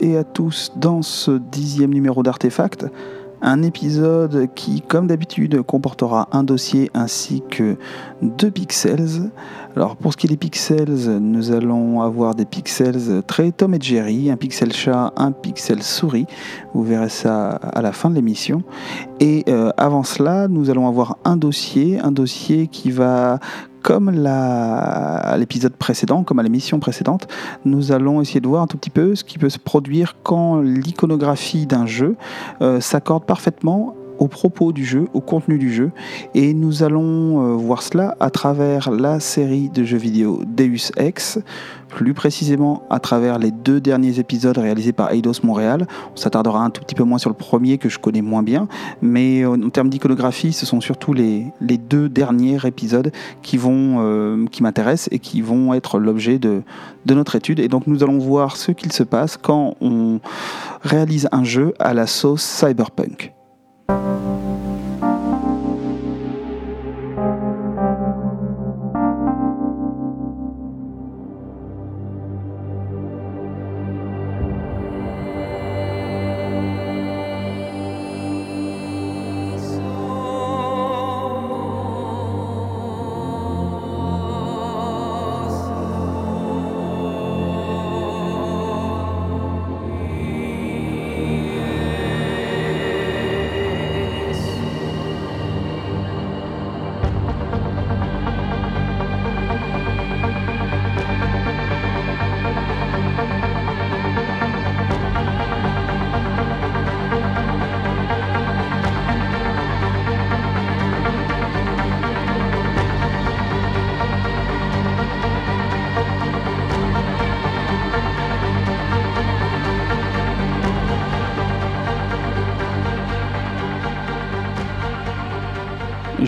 Et à tous dans ce dixième numéro d'Artefact, un épisode qui, comme d'habitude, comportera un dossier ainsi que deux pixels. Alors pour ce qui est des pixels, nous allons avoir des pixels très Tom et Jerry, un pixel chat, un pixel souris. Vous verrez ça à la fin de l'émission. Et euh, avant cela, nous allons avoir un dossier, un dossier qui va comme à l'épisode précédent, comme à l'émission précédente, nous allons essayer de voir un tout petit peu ce qui peut se produire quand l'iconographie d'un jeu euh, s'accorde parfaitement au propos du jeu, au contenu du jeu. Et nous allons euh, voir cela à travers la série de jeux vidéo Deus Ex, plus précisément à travers les deux derniers épisodes réalisés par Eidos Montréal. On s'attardera un tout petit peu moins sur le premier que je connais moins bien, mais euh, en termes d'iconographie, ce sont surtout les, deux derniers épisodes euh, qui m'intéressent et qui vont être l'objet de notre étude. Et donc nous allons voir ce qu'il se passe quand on réalise un jeu à la sauce cyberpunk.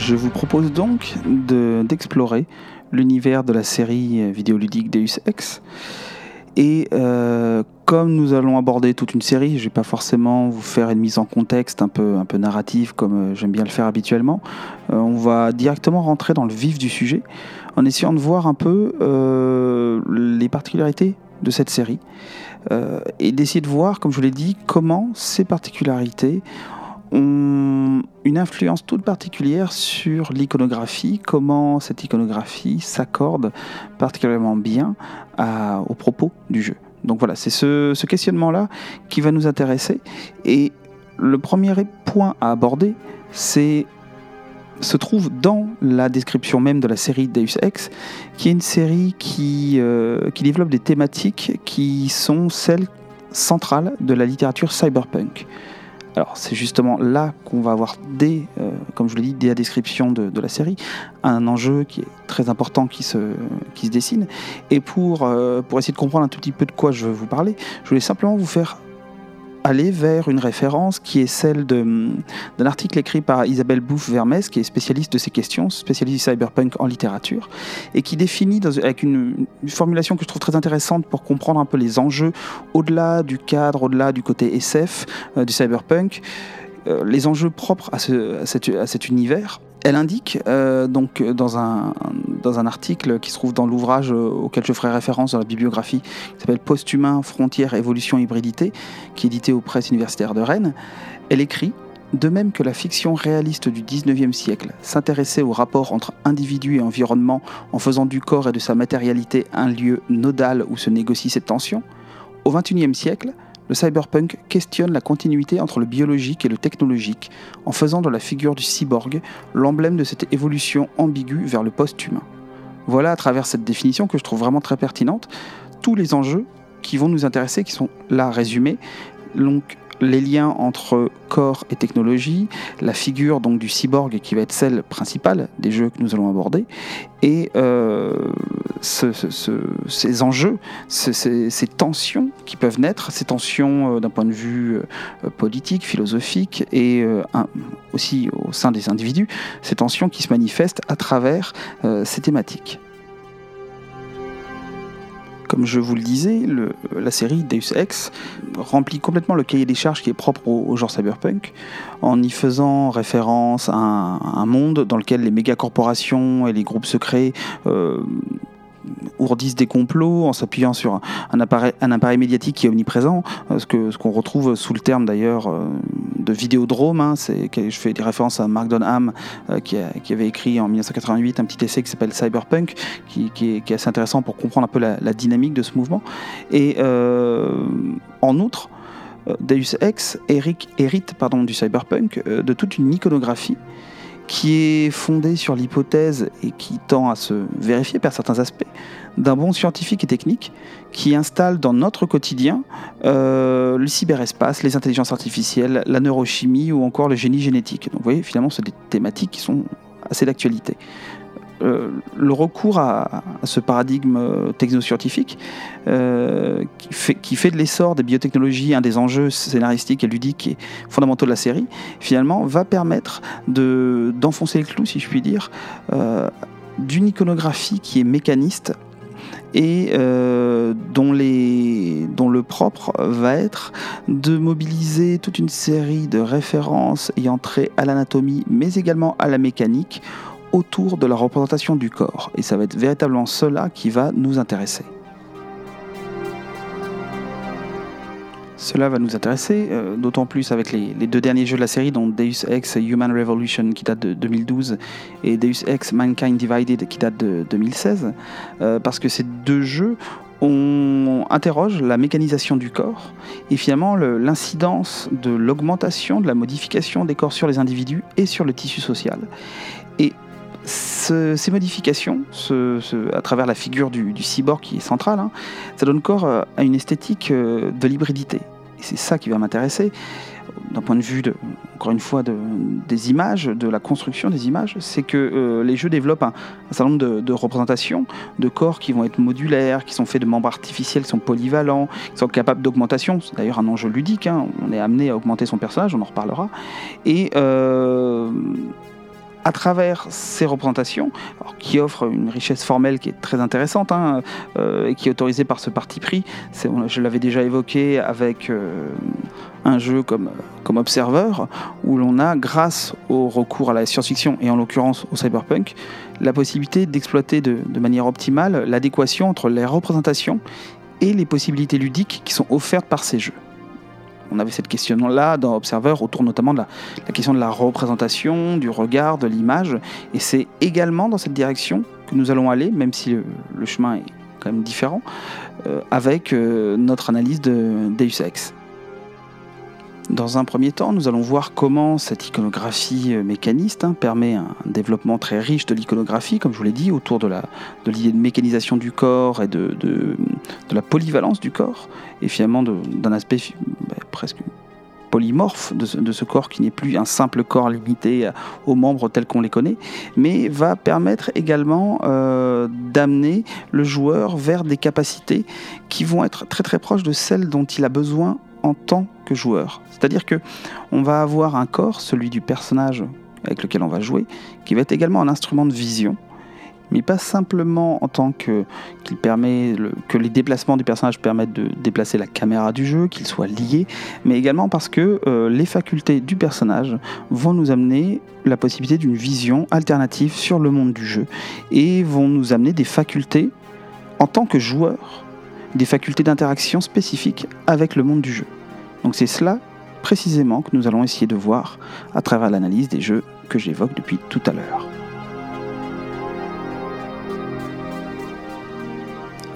Je vous propose donc d'explorer l'univers de la série vidéoludique Deus Ex. Et euh, comme nous allons aborder toute une série, je ne vais pas forcément vous faire une mise en contexte un peu, un narrative comme euh, j'aime bien le faire habituellement. Euh, on va directement rentrer dans le vif du sujet en essayant de voir un peu les particularités de cette série et d'essayer de voir, comme je l'ai dit, comment ces particularités une influence toute particulière sur l'iconographie, comment cette iconographie s'accorde particulièrement bien à, au propos du jeu. Donc voilà, c'est ce, questionnement-là qui va nous intéresser. Et le premier point à aborder, c'est se trouve dans la description même de la série Deus Ex, qui est une série qui, euh, qui développe des thématiques qui sont celles centrales de la littérature cyberpunk. Alors c'est justement là qu'on va avoir dès, euh, comme je l'ai dit, dès la description de, la série, un enjeu qui est très important qui se, dessine. Et pour, euh, pour essayer de comprendre un tout petit peu de quoi je veux vous parler, je voulais simplement vous faire aller vers une référence qui est celle d'un article écrit par Isabelle Bouffe-Vermès, qui est spécialiste de ces questions, spécialiste du cyberpunk en littérature, et qui définit avec une, formulation que je trouve très intéressante pour comprendre un peu les enjeux au-delà du cadre, au-delà du côté SF euh, du cyberpunk, euh, les enjeux propres à, ce, à cet univers elle indique euh, donc dans un, dans un article qui se trouve dans l'ouvrage euh, auquel je ferai référence dans la bibliographie, qui s'appelle Post-humain, frontières, évolution, hybridité, qui est édité aux presses universitaires de Rennes, elle écrit de même que la fiction réaliste du 19e siècle s'intéressait au rapport entre individu et environnement en faisant du corps et de sa matérialité un lieu nodal où se négocie cette tension, au 21e siècle, le cyberpunk questionne la continuité entre le biologique et le technologique en faisant de la figure du cyborg l'emblème de cette évolution ambiguë vers le post-humain. Voilà à travers cette définition que je trouve vraiment très pertinente tous les enjeux qui vont nous intéresser, qui sont là résumés. Donc les liens entre corps et technologie, la figure donc du cyborg qui va être celle principale des jeux que nous allons aborder, et euh, ces enjeux, ces, tensions qui peuvent naître, ces tensions euh, d'un point de vue euh, politique, philosophique et aussi au sein des individus, ces tensions qui se manifestent à travers ces thématiques. Comme je vous le disais, la série Deus Ex remplit complètement le cahier des charges qui est propre au, genre cyberpunk, en y faisant référence à un, monde dans lequel les mégacorporations et les groupes secrets euh, ourdissent des complots en s'appuyant sur un appareil, un appareil médiatique qui est omniprésent, euh, ce qu'on ce retrouve sous le terme d'ailleurs euh, de vidéodrome. Hein, je fais des références à Mark Donham euh, qui, avait écrit en 1988 un petit essai qui s'appelle Cyberpunk, qui, est, assez intéressant pour comprendre un peu la, dynamique de ce mouvement. Et en outre, Deus Ex hérite pardon, du cyberpunk de toute une iconographie qui est fondée sur l'hypothèse et qui tend à se vérifier par certains aspects d'un bon scientifique et technique qui installe dans notre quotidien euh, le cyberespace, les intelligences artificielles, la neurochimie ou encore le génie génétique. Donc vous voyez, finalement, c'est des thématiques qui sont assez d'actualité. Euh, le recours à, ce paradigme euh, technoscientifique euh, qui, fait, de l'essor des biotechnologies un des enjeux scénaristiques et ludiques et fondamentaux de la série, finalement, va permettre d'enfoncer le clou, si je puis dire, d'une iconographie qui est mécaniste et dont, le propre va être de mobiliser toute une série de références ayant trait à l'anatomie, mais également à la mécanique, autour de la représentation du corps. Et ça va être véritablement cela qui va nous intéresser. Cela va nous intéresser, euh, d'autant plus avec les, deux derniers jeux de la série, dont Deus Ex Human Revolution qui date de 2012 et Deus Ex Mankind Divided qui date de 2016, euh, parce que ces deux jeux on interroge la mécanisation du corps et finalement l'incidence de l'augmentation, de la modification des corps sur les individus et sur le tissu social. Ces modifications, à travers la figure du, cyborg qui est centrale, hein, ça donne corps euh, à une esthétique euh, de l'hybridité. Et c'est ça qui va m'intéresser d'un point de vue, encore une fois, de, des images, de la construction des images, c'est que euh, les jeux développent un, certain nombre de, représentations de corps qui vont être modulaires, qui sont faits de membres artificiels, qui sont polyvalents, qui sont capables d'augmentation. C'est d'ailleurs un enjeu ludique. Hein. On est amené à augmenter son personnage, on en reparlera. Et à travers ces représentations, qui offrent une richesse formelle qui est très intéressante hein, euh, et qui est autorisée par ce parti pris. Je l'avais déjà évoqué avec euh, un jeu comme, comme Observer, où l'on a, grâce au recours à la science-fiction et en l'occurrence au cyberpunk, la possibilité d'exploiter de, de manière optimale l'adéquation entre les représentations et les possibilités ludiques qui sont offertes par ces jeux on avait cette question-là dans Observer autour notamment de la, question de la représentation, du regard, de l'image. Et c'est également dans cette direction que nous allons aller, même si le, chemin est quand même différent, euh, avec euh, notre analyse de Deus Ex. Dans un premier temps, nous allons voir comment cette iconographie euh, mécaniste hein, permet un développement très riche de l'iconographie, comme je vous l'ai dit, autour de l'idée de, mécanisation du corps et de, la polyvalence du corps, et finalement d'un aspect bah, presque polymorphe de ce, corps qui n'est plus un simple corps limité aux membres tels qu'on les connaît, mais va permettre également euh, d'amener le joueur vers des capacités qui vont être très très proches de celles dont il a besoin en tant que joueur. C'est-à-dire que on va avoir un corps, celui du personnage avec lequel on va jouer, qui va être également un instrument de vision, mais pas simplement en tant que qu'il permet que les déplacements du personnage permettent de déplacer la caméra du jeu, qu'il soit lié, mais également parce que euh, les facultés du personnage vont nous amener la possibilité d'une vision alternative sur le monde du jeu et vont nous amener des facultés en tant que joueur des facultés d'interaction spécifiques avec le monde du jeu. Donc c'est cela précisément que nous allons essayer de voir à travers l'analyse des jeux que j'évoque depuis tout à l'heure.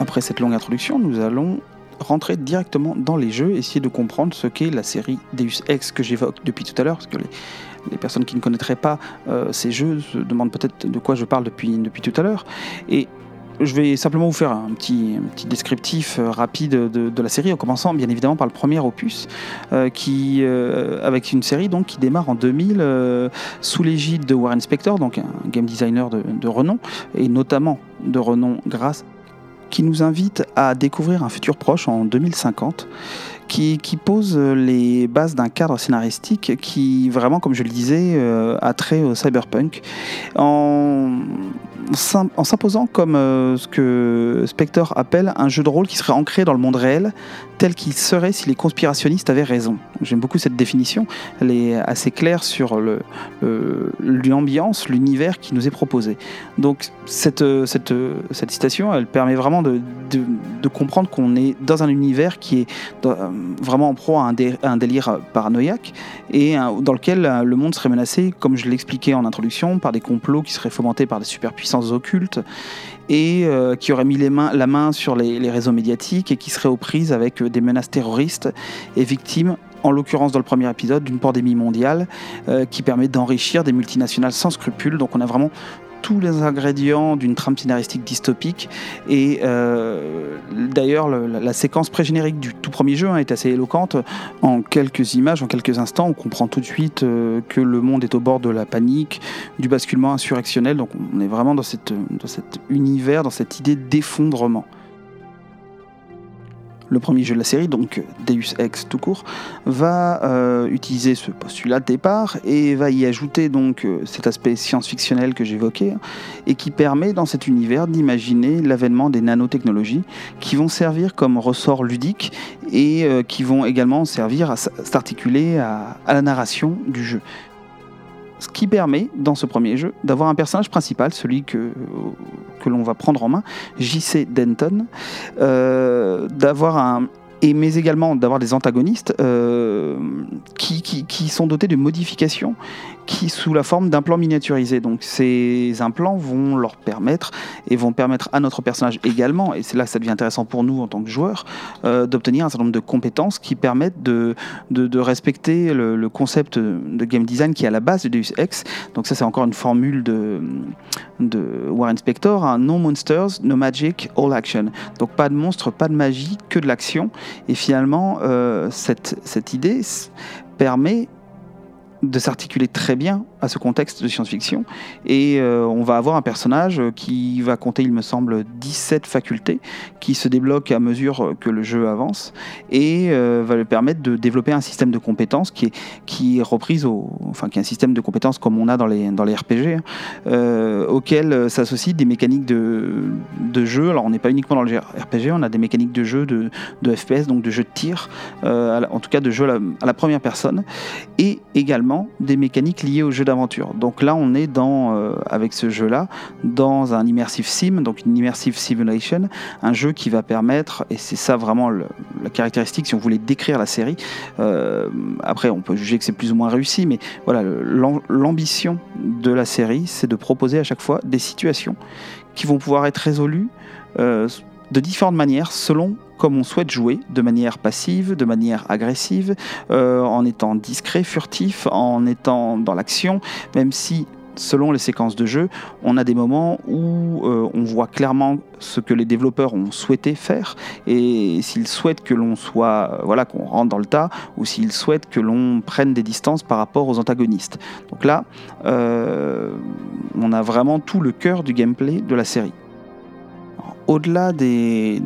Après cette longue introduction, nous allons rentrer directement dans les jeux, essayer de comprendre ce qu'est la série Deus Ex que j'évoque depuis tout à l'heure, parce que les, personnes qui ne connaîtraient pas euh, ces jeux se demandent peut-être de quoi je parle depuis, tout à l'heure. Je vais simplement vous faire un petit, petit descriptif euh, rapide de, la série, en commençant bien évidemment par le premier opus, euh, qui, euh, avec une série donc, qui démarre en 2000 sous l'égide de Warren Spector, donc un game designer de, de renom, et notamment de renom grâce qui nous invite à découvrir un futur proche en 2050 qui, pose les bases d'un cadre scénaristique qui, vraiment, comme je le disais, a trait au cyberpunk. En en s'imposant comme euh, ce que Spector appelle un jeu de rôle qui serait ancré dans le monde réel, tel qu'il serait si les conspirationnistes avaient raison. J'aime beaucoup cette définition, elle est assez claire sur l'ambiance, l'univers qui nous est proposé. Donc cette, cette, cette citation, elle permet vraiment de, comprendre qu'on est dans un univers qui est vraiment en proie à un, un délire paranoïaque et dans lequel le monde serait menacé, comme je l'expliquais en introduction, par des complots qui seraient fomentés par des superpuissances occultes et euh, qui aurait mis les mains, la main sur les, réseaux médiatiques et qui serait aux prises avec euh, des menaces terroristes et victimes en l'occurrence dans le premier épisode, d'une pandémie mondiale euh, qui permet d'enrichir des multinationales sans scrupules. Donc on a vraiment tous les ingrédients d'une trame scénaristique dystopique. Et euh, d'ailleurs, la, séquence pré-générique du tout premier jeu hein, est assez éloquente. En quelques images, en quelques instants, on comprend tout de suite euh, que le monde est au bord de la panique, du basculement insurrectionnel. Donc on est vraiment dans, cet univers, dans cette idée d'effondrement le premier jeu de la série, donc Deus Ex tout court, va euh, utiliser ce postulat de départ et va y ajouter donc euh, cet aspect science-fictionnel que j'évoquais et qui permet dans cet univers d'imaginer l'avènement des nanotechnologies qui vont servir comme ressort ludique et euh, qui vont également servir à s'articuler à la narration du jeu ce qui permet, dans ce premier jeu, d'avoir un personnage principal, celui que, l'on va prendre en main, JC Denton, euh, d'avoir un, mais également d'avoir des antagonistes euh, qui, sont dotés de modifications qui sous la forme d'implants miniaturisés. Donc ces implants vont leur permettre et vont permettre à notre personnage également, et c'est là que ça devient intéressant pour nous en tant que joueurs, euh, d'obtenir un certain nombre de compétences qui permettent de, respecter le, concept de game design qui est à la base de Deus Ex. Donc ça c'est encore une formule de, Warren Spector, hein. no monsters, no magic, all action. Donc pas de monstres, pas de magie, que de l'action. Et finalement, euh, cette idée permet de s'articuler très bien à ce contexte de science-fiction. Et euh, on va avoir un personnage qui va compter, il me semble, 17 facultés qui se débloquent à mesure que le jeu avance et euh, va lui permettre de développer un système de compétences qui est, qui reprise au, enfin, qui est un système de compétences comme on a dans les, dans les RPG, hein, euh, auquel s'associent des mécaniques de, de jeu. Alors on n'est pas uniquement dans le RPG, on a des mécaniques de jeu de, de FPS, donc de jeu de tir, en tout cas de jeu à la, à la première personne, et également des mécaniques liées au jeu Donc là, on est dans, euh, avec ce jeu-là, dans un immersive sim, donc une immersive simulation, un jeu qui va permettre, et c'est ça vraiment la caractéristique, si on voulait décrire la série, euh, après on peut juger que c'est plus ou moins réussi, mais voilà, l'ambition de la série, c'est de proposer à chaque fois des situations qui vont pouvoir être résolues euh, de différentes manières selon comme on souhaite jouer, de manière passive, de manière agressive, euh, en étant discret, furtif, en étant dans l'action, même si selon les séquences de jeu, on a des moments où euh, on voit clairement ce que les développeurs ont souhaité faire et s'ils souhaitent que l'on soit, voilà, qu'on rentre dans le tas ou s'ils souhaitent que l'on prenne des distances par rapport aux antagonistes. Donc là, euh, on a vraiment tout le cœur du gameplay de la série au-delà des,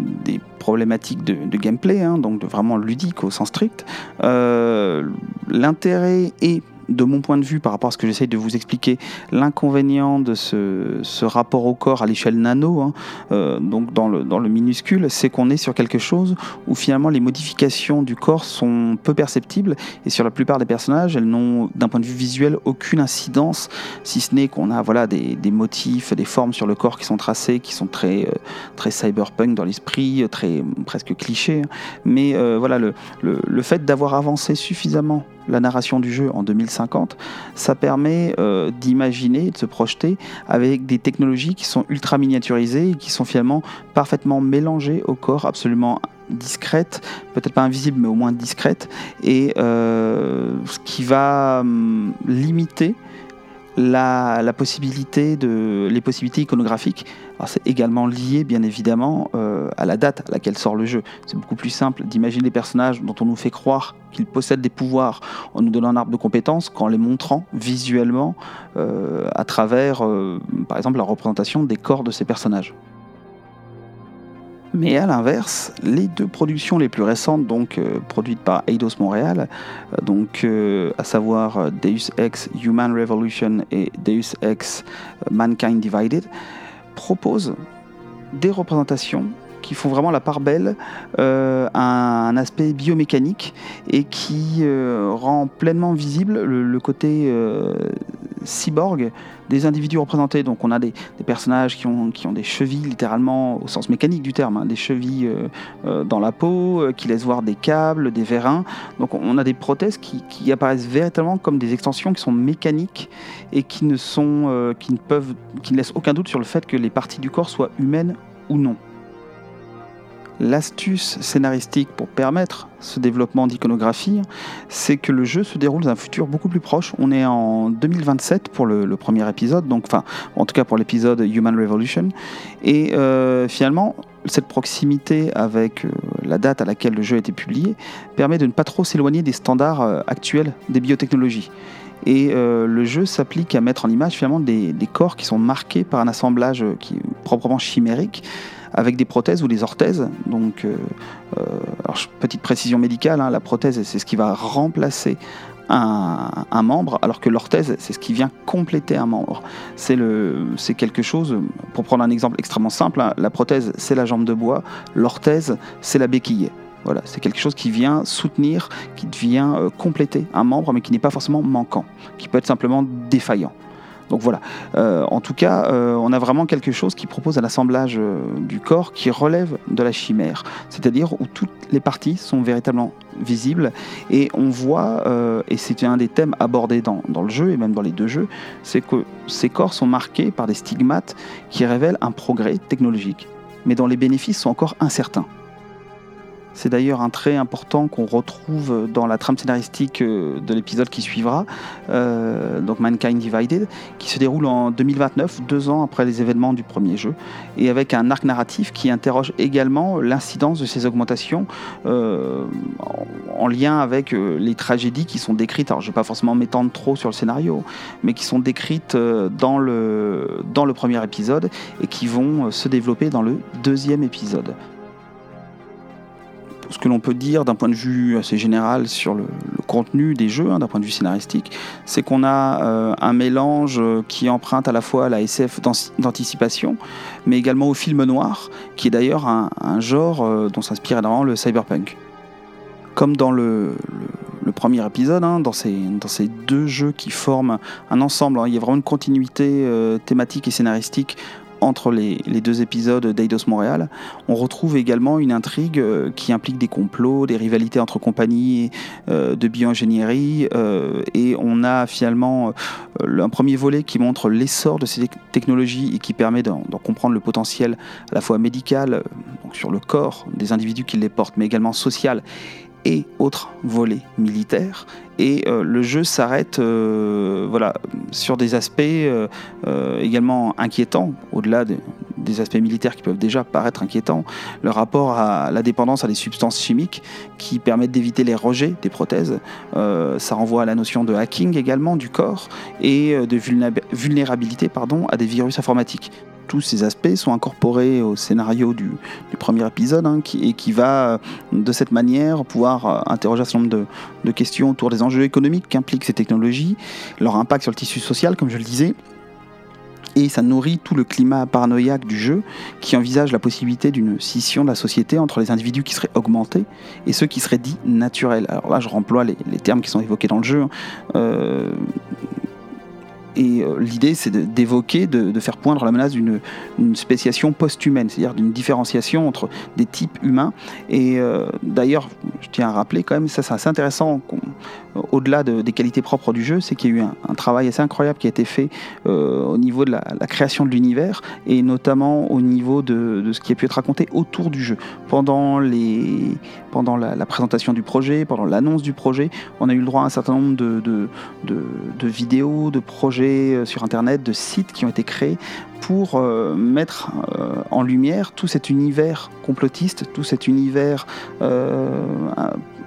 problématiques de, gameplay, hein, donc de vraiment ludique au sens strict, euh, l'intérêt est de mon point de vue, par rapport à ce que j'essaye de vous expliquer, l'inconvénient de ce, rapport au corps à l'échelle nano, hein, euh, donc dans le, minuscule, c'est qu'on est sur quelque chose où finalement les modifications du corps sont peu perceptibles et sur la plupart des personnages, elles n'ont d'un point de vue visuel aucune incidence, si ce n'est qu'on a voilà, des, motifs, des formes sur le corps qui sont tracées, qui sont très, euh, très cyberpunk dans l'esprit, très presque clichés. Hein. Mais euh, voilà, le, le fait d'avoir avancé suffisamment la narration du jeu en 2050, ça permet euh, d'imaginer, de se projeter avec des technologies qui sont ultra miniaturisées et qui sont finalement parfaitement mélangées au corps, absolument discrètes, peut-être pas invisibles mais au moins discrètes, et euh, ce qui va hum, limiter la, possibilité de, les possibilités iconographiques, c'est également lié bien évidemment euh, à la date à laquelle sort le jeu. C'est beaucoup plus simple d'imaginer des personnages dont on nous fait croire qu'ils possèdent des pouvoirs en nous donnant un arbre de compétences qu'en les montrant visuellement euh, à travers, euh, par exemple, la représentation des corps de ces personnages. Mais à l'inverse, les deux productions les plus récentes, donc euh, produites par Eidos Montréal, euh, donc euh, à savoir Deus Ex Human Revolution et Deus Ex Mankind Divided, proposent des représentations qui font vraiment la part belle euh, un, aspect biomécanique et qui rend pleinement visible le, côté cyborg des individus représentés. Donc on a des, personnages qui ont, des chevilles, littéralement au sens mécanique du terme, hein, des chevilles dans la peau, qui laissent voir des câbles, des vérins. Donc on a des prothèses qui, apparaissent véritablement comme des extensions qui sont mécaniques et qui ne, sont, qui ne laissent aucun doute sur le fait que les parties du corps soient humaines ou non. L'astuce scénaristique pour permettre ce développement d'iconographie, c'est que le jeu se déroule dans un futur beaucoup plus proche. On est en 2027 pour le, premier épisode, donc enfin, en tout cas pour l'épisode Human Revolution. Et euh, finalement, cette proximité avec euh, la date à laquelle le jeu a été publié permet de ne pas trop s'éloigner des standards euh, actuels des biotechnologies. Et le jeu s'applique à mettre en image finalement des, des, corps qui sont marqués par un assemblage qui est proprement chimérique, avec des prothèses ou des orthèses. Donc, euh, euh, petite précision médicale, hein, la prothèse, c'est ce qui va remplacer un, membre, alors que l'orthèse, c'est ce qui vient compléter un membre. C'est quelque chose, pour prendre un exemple extrêmement simple, hein, la prothèse, c'est la jambe de bois, l'orthèse, c'est la béquille. Voilà, c'est quelque chose qui vient soutenir, qui vient euh, compléter un membre, mais qui n'est pas forcément manquant, qui peut être simplement défaillant. Donc voilà. Euh, en tout cas, euh, on a vraiment quelque chose qui propose un assemblage euh, du corps qui relève de la chimère, c'est-à-dire où toutes les parties sont véritablement visibles et on voit, et c'est un des thèmes abordés dans, dans, le jeu et même dans les deux jeux, c'est que ces corps sont marqués par des stigmates qui révèlent un progrès technologique, mais dont les bénéfices sont encore incertains. C'est d'ailleurs un trait important qu'on retrouve dans la trame scénaristique euh, de l'épisode qui suivra, euh, donc Mankind Divided, qui se déroule en 2029, deux ans après les événements du premier jeu, et avec un arc narratif qui interroge également l'incidence de ces augmentations euh, en, lien avec les tragédies qui sont décrites, alors je ne vais pas forcément m'étendre trop sur le scénario, mais qui sont décrites dans le, dans le premier épisode et qui vont se développer dans le deuxième épisode ce que l'on peut dire d'un point de vue assez général sur le, contenu des jeux, hein, d'un point de vue scénaristique, c'est qu'on a euh, un mélange qui emprunte à la fois la SF d'anticipation, mais également au film noir, qui est d'ailleurs un, genre euh, dont s'inspire énormément le cyberpunk. Comme dans le, premier épisode, hein, dans, ces, deux jeux qui forment un ensemble, hein, il y a vraiment une continuité euh, thématique et scénaristique entre les, deux épisodes d'Eidos Montréal, on retrouve également une intrigue euh, qui implique des complots, des rivalités entre compagnies euh, de bioingénierie, euh, et on a finalement un premier volet qui montre l'essor de ces technologies et qui permet d'en comprendre le potentiel à la fois médical, sur le corps des individus qui les portent, mais également social et autres volets militaires. Et euh, le jeu s'arrête euh, sur des aspects euh, également inquiétants, au-delà des aspects militaires qui peuvent déjà paraître inquiétants, le rapport à la dépendance à des substances chimiques qui permettent d'éviter les rejets des prothèses. ça renvoie à la notion de hacking également du corps et de vulnérabilité à des virus informatiques tous ces aspects sont incorporés au scénario du, premier épisode hein, et qui va de cette manière pouvoir euh, interroger un certain nombre de, questions autour des enjeux économiques qu'impliquent ces technologies, leur impact sur le tissu social, comme je le disais, et ça nourrit tout le climat paranoïaque du jeu qui envisage la possibilité d'une scission de la société entre les individus qui seraient augmentés et ceux qui seraient dits naturels. Alors là, je remploie les, termes qui sont évoqués dans le jeu. Hein. Euh, et euh, l'idée, c'est d'évoquer, de, faire poindre la menace d'une spéciation post-humaine, c'est-à-dire d'une différenciation entre des types humains. Et euh, d'ailleurs, je tiens à rappeler quand même, ça c'est assez intéressant, au-delà des qualités propres du jeu, c'est qu'il y a eu un, travail assez incroyable qui a été fait euh, au niveau de la, création de l'univers et notamment au niveau de, ce qui a pu être raconté autour du jeu. Pendant, la, présentation du projet, pendant l'annonce du projet, on a eu le droit à un certain nombre de, vidéos, de projets projets sur Internet, de sites qui ont été créés pour mettre en lumière tout cet univers complotiste, tout cet univers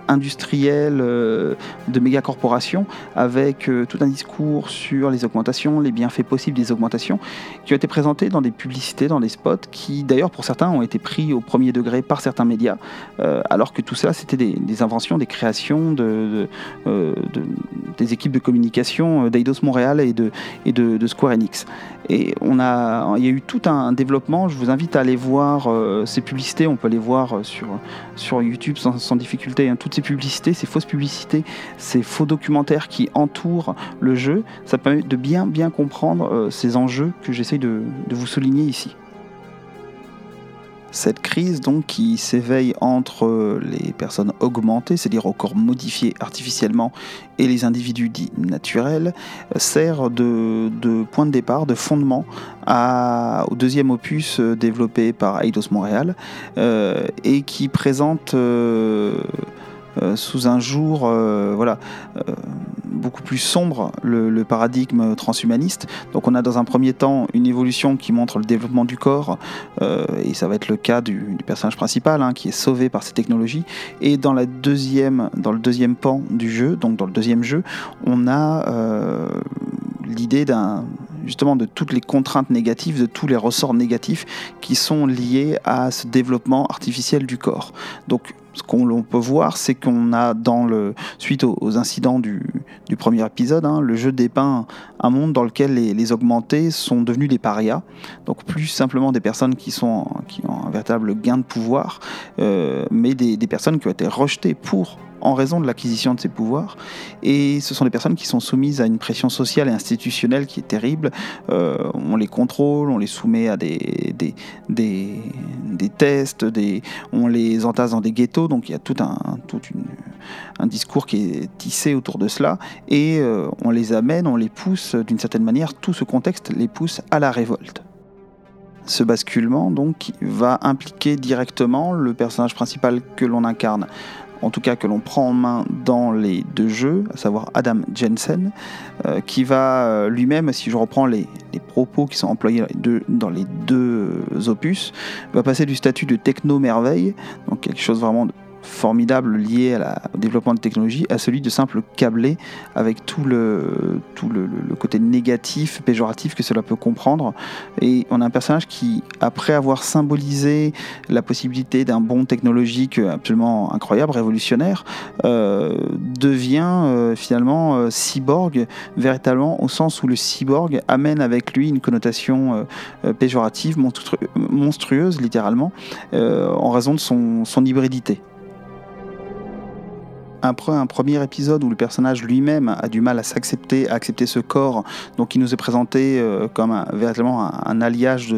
industriels euh, de méga-corporations avec euh, tout un discours sur les augmentations, les bienfaits possibles des augmentations, qui ont été présentés dans des publicités, dans des spots, qui d'ailleurs pour certains ont été pris au premier degré par certains médias, euh, alors que tout ça c'était des, inventions, des créations de, des équipes de communication d'Eidos Montréal et de, et de, Square Enix. Et on a, il y a eu tout un développement. Je vous invite à aller voir ces publicités. On peut les voir sur, sur YouTube sans, difficulté. Hein. Toutes ces publicités, ces fausses publicités, ces faux documentaires qui entourent le jeu, ça permet de bien bien comprendre euh, ces enjeux que j'essaye de vous souligner ici cette crise donc qui s'éveille entre les personnes augmentées, c'est-à-dire au corps modifié artificiellement, et les individus dits naturels, sert de, point de départ, de fondement au deuxième opus développé par Eidos Montréal euh, et qui présente euh, sous un jour voilà, beaucoup plus sombre le, paradigme transhumaniste. Donc on a dans un premier temps une évolution qui montre le développement du corps, euh, et ça va être le cas du, personnage principal hein, qui est sauvé par ces technologies. Et dans, la deuxième, dans le deuxième pan du jeu, donc dans le deuxième jeu, on a euh, l'idée d'un justement de toutes les contraintes négatives, de tous les ressorts négatifs qui sont liés à ce développement artificiel du corps. Donc ce qu'on peut voir, c'est qu'on a dans le suite aux, incidents du, premier épisode, hein, le jeu dépeint un monde dans lequel les, augmentés sont devenus des parias, donc plus simplement des personnes qui ont un véritable gain de pouvoir, euh, mais des personnes qui ont été rejetées pour en raison de l'acquisition de ces pouvoirs. Et ce sont des personnes qui sont soumises à une pression sociale et institutionnelle qui est terrible. Euh, on les contrôle, on les soumet à des, tests, on les entasse dans des ghettos. Donc il y a tout un, tout un discours qui est tissé autour de cela. Et euh, on les amène, on les pousse d'une certaine manière, tout ce contexte les pousse à la révolte. Ce basculement donc va impliquer directement le personnage principal que l'on incarne en tout cas que l'on prend en main dans les deux jeux, à savoir Adam Jensen, euh, qui va euh, lui-même, si je reprends les, propos qui sont employés dans les deux, opus, va passer du statut de techno-merveille, donc quelque chose vraiment de formidable lié au développement de technologie à celui de simple câblé avec tout le, tout le, côté négatif, péjoratif que cela peut comprendre. Et on a un personnage qui, après avoir symbolisé la possibilité d'un bond technologique absolument incroyable, révolutionnaire, euh, devient euh, finalement euh, cyborg véritablement au sens où le cyborg amène avec lui une connotation péjorative, monstrueuse littéralement, en raison de son, son hybridité un premier épisode où le personnage lui-même a du mal à s'accepter, à accepter ce corps, donc il nous est présenté euh, comme un, véritablement un, alliage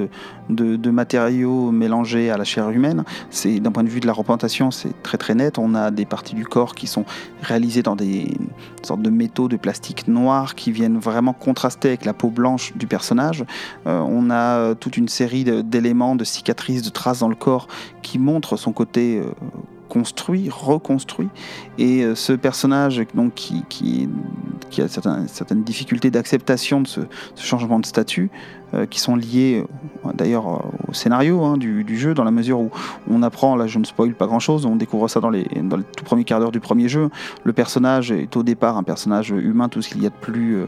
de, matériaux mélangés à la chair humaine. C'est d'un point de vue de la représentation, c'est très très net. On a des parties du corps qui sont réalisées dans des sortes de métaux, de plastique noir qui viennent vraiment contraster avec la peau blanche du personnage. Euh, on a toute une série d'éléments, de cicatrices, de traces dans le corps qui montrent son côté euh, construit, reconstruit. Et euh, ce personnage donc, qui, qui, a certaines, difficultés d'acceptation de ce, changement de statut, qui sont liées euh, d'ailleurs au scénario hein, du, jeu, dans la mesure où on apprend, là je ne spoil pas grand chose, on découvre ça dans, les, le tout premier quart d'heure du premier jeu. Le personnage est au départ un personnage humain, tout ce qu'il y a de plus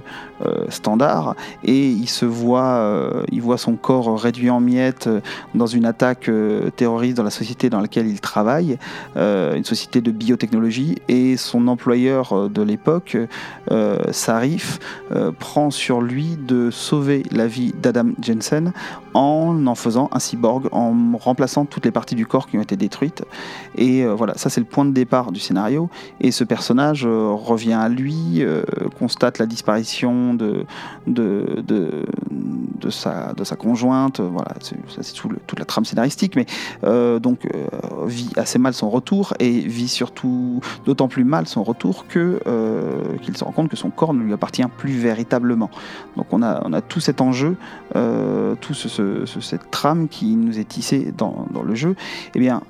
standard, et il se voit, il voit son corps réduit en miettes dans une attaque terroriste dans la société dans laquelle il travaille. Euh, une société de biotechnologie, et son employeur euh, de l'époque, euh, Sarif, prend sur lui de sauver la vie d'Adam Jensen en en faisant un cyborg, en remplaçant toutes les parties du corps qui ont été détruites. Et voilà, ça c'est le point de départ du scénario. Et ce personnage revient à lui, constate la disparition de, de, de, sa, de sa conjointe. Voilà, c'est toute la trame scénaristique, mais donc vit assez mal son retour et vit surtout d'autant plus mal son retour que euh, qu'il se rend compte que son corps ne lui appartient plus véritablement. Donc on a, on a tout cet enjeu, euh, tout ce, cette trame qui nous est tissée dans, dans le jeu. Eh bien,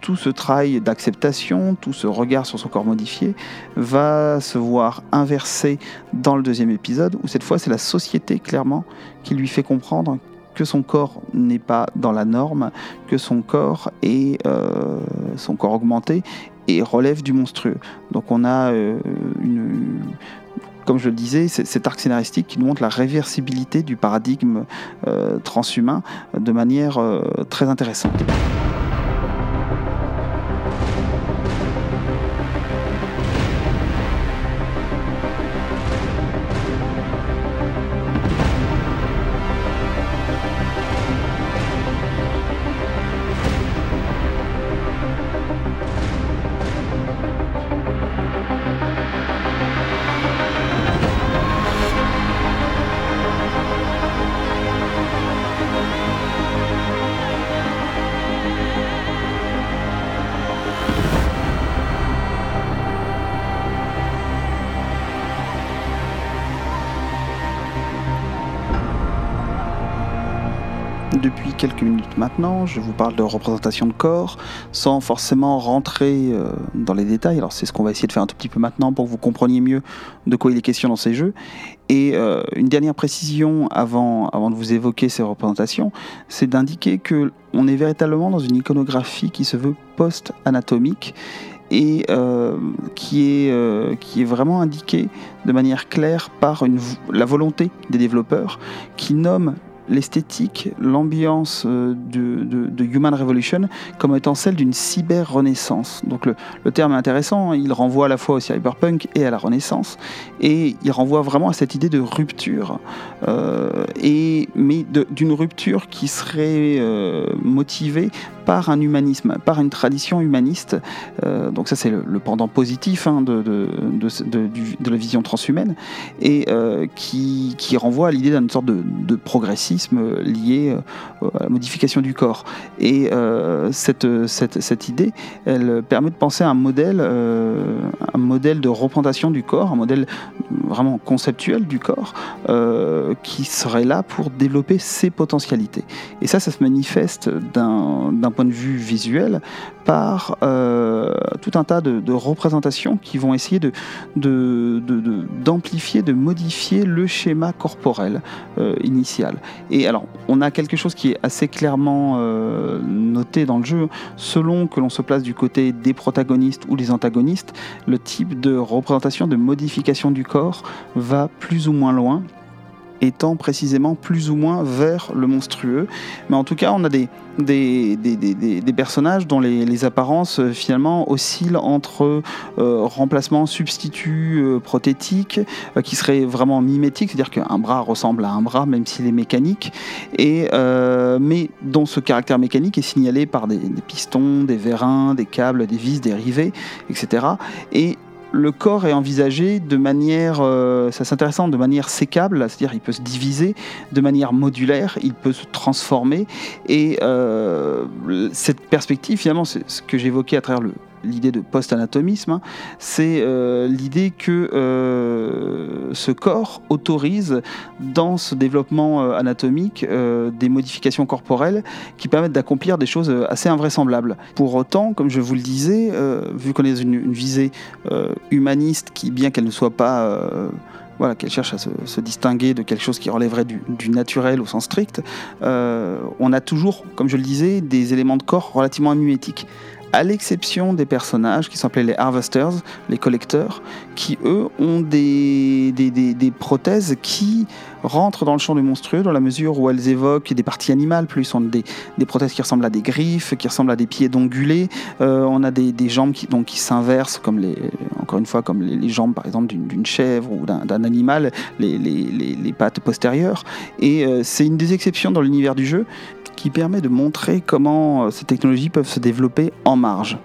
tout ce travail d'acceptation, tout ce regard sur son corps modifié va se voir inversé dans le deuxième épisode, où cette fois c'est la société clairement qui lui fait comprendre que son corps n'est pas dans la norme, que son corps est euh, son corps augmenté et relève du monstrueux. Donc on a euh, une, comme je le disais, cet arc scénaristique qui nous montre la réversibilité du paradigme euh, transhumain de manière très intéressante. Maintenant, je vous parle de représentation de corps sans forcément rentrer euh, dans les détails. Alors c'est ce qu'on va essayer de faire un tout petit peu maintenant pour que vous compreniez mieux de quoi il est question dans ces jeux. Et euh, une dernière précision avant, avant de vous évoquer ces représentations, c'est d'indiquer que on est véritablement dans une iconographie qui se veut post-anatomique et euh, qui, est, qui est vraiment indiquée de manière claire par la volonté des développeurs qui nomment l'esthétique, l'ambiance euh, de, Human Revolution comme étant celle d'une cyber-renaissance. Donc le, terme est intéressant, hein. il renvoie à la fois au cyberpunk et à la renaissance, et il renvoie vraiment à cette idée de rupture, euh, et, mais d'une rupture qui serait euh, motivée par un humanisme, par une tradition humaniste. Euh, donc ça c'est le, pendant positif hein, de, la vision transhumaine et euh, qui, renvoie à l'idée d'une sorte de, progressisme lié euh, à la modification du corps. Et cette, idée, elle permet de penser à un modèle, un modèle de représentation du corps, un modèle vraiment conceptuel du corps, qui serait là pour développer ses potentialités. Et ça, ça se manifeste d'un point de vue visuel par euh, tout un tas de, représentations qui vont essayer de, d'amplifier, de, modifier le schéma corporel euh, initial. Et alors, on a quelque chose qui est assez clairement euh, noté dans le jeu, selon que l'on se place du côté des protagonistes ou des antagonistes, le type de représentation, de modification du corps va plus ou moins loin étant précisément plus ou moins vers le monstrueux. Mais en tout cas, on a des, personnages dont les, apparences euh, finalement oscillent entre euh, remplacement, substitut euh, prothétique, qui serait vraiment mimétique, c'est-à-dire qu'un bras ressemble à un bras, même s'il est mécanique, et, mais dont ce caractère mécanique est signalé par des, pistons, des vérins, des câbles, des vis, des rivets, etc. Et le corps est envisagé de manière, euh, ça c'est intéressant, de manière sécable, c'est-à-dire il peut se diviser de manière modulaire, il peut se transformer. Et euh, cette perspective, finalement, c'est ce que j'évoquais à travers le, l'idée de post-anatomisme, hein, c'est euh, l'idée que euh, ce corps autorise dans ce développement euh, anatomique des modifications corporelles qui permettent d'accomplir des choses assez invraisemblables. Pour autant, comme je vous le disais, vu qu'on est une, une visée humaniste qui, bien qu'elle ne soit pas voilà, qu'elle cherche à se, distinguer de quelque chose qui relèverait du, du naturel au sens strict, on a toujours, comme je le disais, des éléments de corps relativement mimétiques à l'exception des personnages qui appelés les harvesters, les collecteurs, qui eux ont des, des, prothèses qui rentrent dans le champ du monstrueux dans la mesure où elles évoquent des parties animales, plus sont des, des prothèses qui ressemblent à des griffes, qui ressemblent à des pieds d'ongulés, euh, on a des, jambes qui, qui s'inversent, comme les, encore une fois, comme les, jambes par exemple d'une chèvre ou d'un animal, les, les, pattes postérieures, et euh, c'est une des exceptions dans l'univers du jeu, qui permet de montrer comment euh, ces technologies peuvent se développer en marge.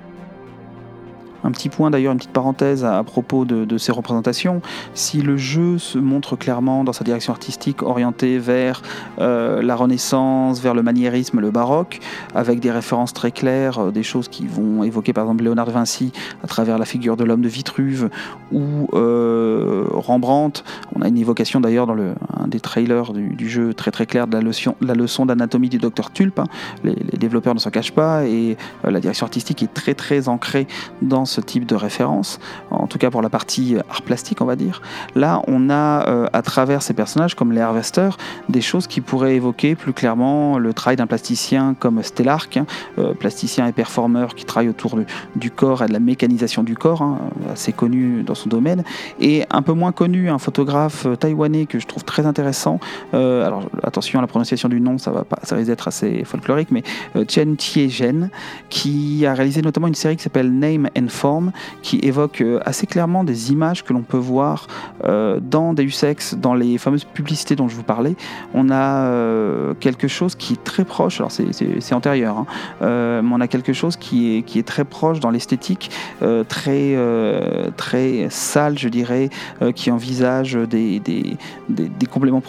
Un petit point d'ailleurs, une petite parenthèse à, propos de, ces représentations. Si le jeu se montre clairement dans sa direction artistique orientée vers euh, la Renaissance, vers le maniérisme, le baroque, avec des références très claires, euh, des choses qui vont évoquer par exemple Léonard de Vinci à travers la figure de l'homme de Vitruve ou euh, Rembrandt. On a une évocation d'ailleurs dans un des trailers du, jeu très très clair de la leçon, la leçon d'anatomie du docteur Tulpe. Hein. Les, développeurs ne s'en cachent pas et la direction artistique est très très ancrée dans ce type de référence, en tout cas pour la partie art plastique on va dire. Là on a à travers ces personnages comme les Harvester des choses qui pourraient évoquer plus clairement le travail d'un plasticien comme Stellark, hein, euh, plasticien et performeur qui travaille autour du corps et de la mécanisation du corps, hein, assez connu dans son domaine, et un peu moins connu, un photographe euh, taïwanais que je trouve très intéressant. Euh, alors attention à la prononciation du nom, ça va pas, ça risque d'être assez folklorique, mais Chen Tie-Zhen, qui a réalisé notamment une série qui s'appelle Name and Form, qui évoque assez clairement des images que l'on peut voir dans Deus Ex, dans les fameuses publicités dont je vous parlais. On a quelque chose qui est très proche, alors c'est antérieur, hein, euh, mais on a quelque chose qui est, qui est très proche dans l'esthétique, euh, très, euh, très sale, je dirais, qui envisage des, des, des, compléments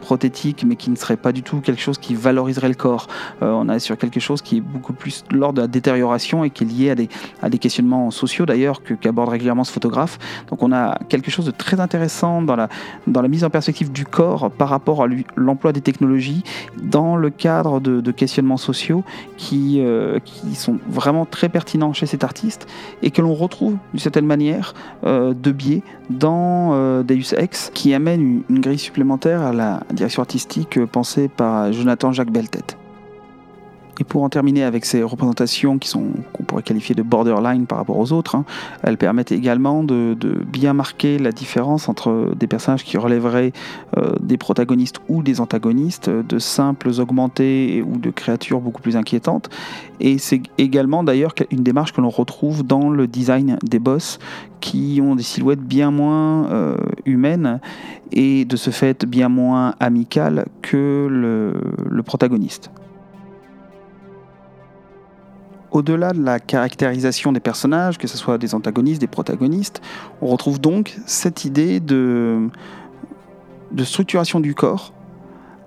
prothétiques, mais qui ne serait pas du tout quelque chose qui valoriserait le corps. on a sur quelque chose qui est beaucoup plus lors de la détérioration et qui est lié à des, des questionnements sociaux d'ailleurs qu'aborde régulièrement ce photographe. Donc on a quelque chose de très intéressant dans la, dans la mise en perspective du corps par rapport à l'emploi des technologies dans le cadre de, questionnements sociaux qui, euh, qui sont vraiment très pertinents chez cet artiste et que l'on retrouve d'une certaine manière euh, de biais dans euh, Deus Ex qui amène une, grille supplémentaire à la direction artistique pensée par Jonathan Jacques Beltet. Et pour en terminer avec ces représentations qui sont qu'on pourrait qualifier de borderline par rapport aux autres, hein, elles permettent également de, bien marquer la différence entre des personnages qui relèveraient euh, des protagonistes ou des antagonistes, de simples augmentés ou de créatures beaucoup plus inquiétantes. Et c'est également d'ailleurs une démarche que l'on retrouve dans le design des boss qui ont des silhouettes bien moins euh, humaines et de ce fait bien moins amicales que le protagoniste. Au-delà de la caractérisation des personnages, que ce soit des antagonistes, des protagonistes, on retrouve donc cette idée de, structuration du corps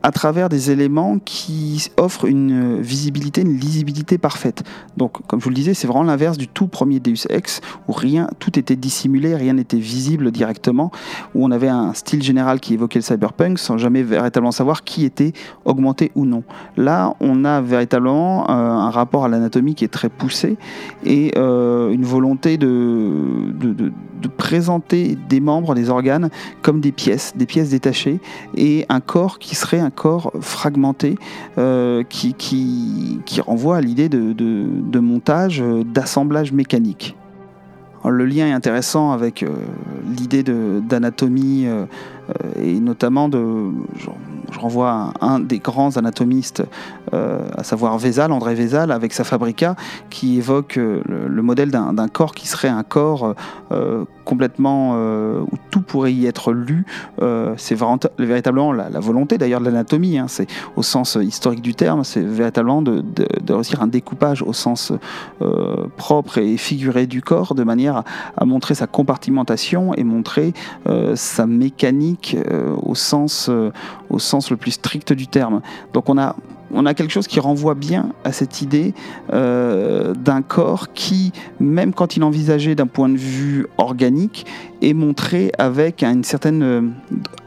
à travers des éléments qui offrent une visibilité, une lisibilité parfaite. Donc, comme je vous le disais, c'est vraiment l'inverse du tout premier Deus Ex, où rien, tout était dissimulé, rien n'était visible directement, où on avait un style général qui évoquait le cyberpunk sans jamais véritablement savoir qui était augmenté ou non. Là, on a véritablement euh, un rapport à l'anatomie qui est très poussé et euh, une volonté de, de, de, de présenter des membres, des organes, comme des pièces, des pièces détachées, et un corps qui serait un corps fragmenté euh, qui, qui, qui, renvoie à l'idée de, de, montage, euh, d'assemblage mécanique. le lien est intéressant avec euh, l'idée d'anatomie et notamment de, je, renvoie à un, des grands anatomistes, à savoir Vézal, André Vézal, avec sa Fabrica, qui évoque le, le, modèle d'un corps qui serait un corps complètement euh, où tout pourrait y être lu. Euh, c'est véritablement la, volonté d'ailleurs de l'anatomie. Hein. c'est au sens historique du terme. C'est véritablement de, réussir un découpage au sens euh, propre et figuré du corps, de manière à, montrer sa compartimentation et montrer sa mécanique au sens au sens le plus strict du terme. Donc on a quelque chose qui renvoie bien à cette idée euh, d'un corps qui, même quand il envisagé d'un point de vue organique, est montré avec une certaine, euh,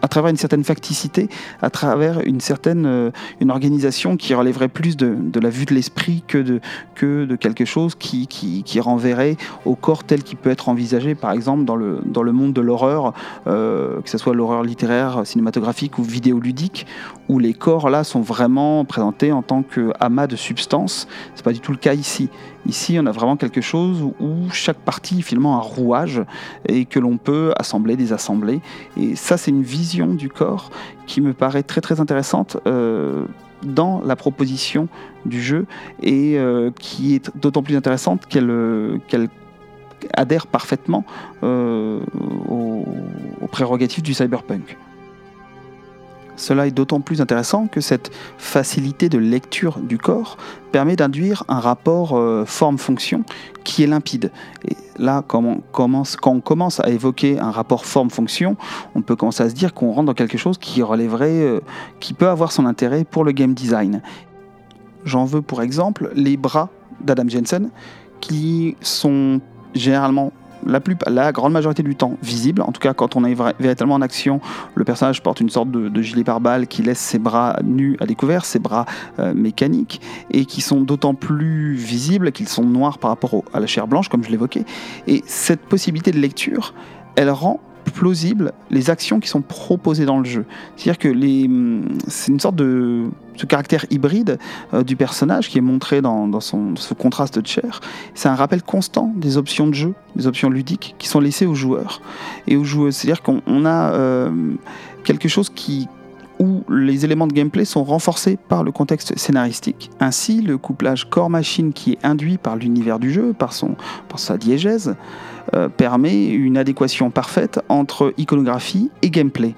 à travers une certaine facticité, à travers une certaine euh, une organisation qui relèverait plus de, de la vue de l'esprit que de, que de quelque chose qui, qui, qui, renverrait au corps tel qu'il peut être envisagé, par exemple, dans le, dans le monde de l'horreur, que ce soit l'horreur littéraire, cinématographique ou vidéoludique, où les corps là sont vraiment présentés en tant qu'amas de substances. C'est pas du tout le cas ici. Ici, on a vraiment quelque chose où chaque partie est finalement un rouage et que l'on peut assembler, désassembler. Et ça, c'est une vision du corps qui me paraît très très intéressante. Euh, dans la proposition du jeu et euh, qui est d'autant plus intéressante qu'elle euh, adhère parfaitement aux, aux prérogatives du cyberpunk. Cela est d'autant plus intéressant que cette facilité de lecture du corps permet d'induire un rapport euh, forme-fonction qui est limpide. Et là, quand on, commence, à évoquer un rapport forme-fonction, on peut commencer à se dire qu'on rentre dans quelque chose qui relèverait, euh, qui peut avoir son intérêt pour le game design. J'en veux pour exemple les bras d'Adam Jensen, qui sont généralement la, plus, la grande majorité du temps visible. En tout cas, quand on est véritablement en action, le personnage porte une sorte de, gilet pare-balles qui laisse ses bras nus à découvert, ses bras euh, mécaniques, et qui sont d'autant plus visibles qu'ils sont noirs par rapport à la chair blanche, comme je l'évoquais. Et cette possibilité de lecture, elle rend plausible les actions qui sont proposées dans le jeu. C'est-à-dire que hum, c'est une sorte de ce caractère hybride euh, du personnage qui est montré dans, son, ce contraste de chair. C'est un rappel constant des options de jeu, des options ludiques qui sont laissées aux joueurs et aux joueuses. C'est-à-dire qu'on a euh, quelque chose qui, où les éléments de gameplay sont renforcés par le contexte scénaristique. Ainsi, le couplage corps-machine qui est induit par l'univers du jeu, par, son, par sa diégèse, permet une adéquation parfaite entre iconographie et gameplay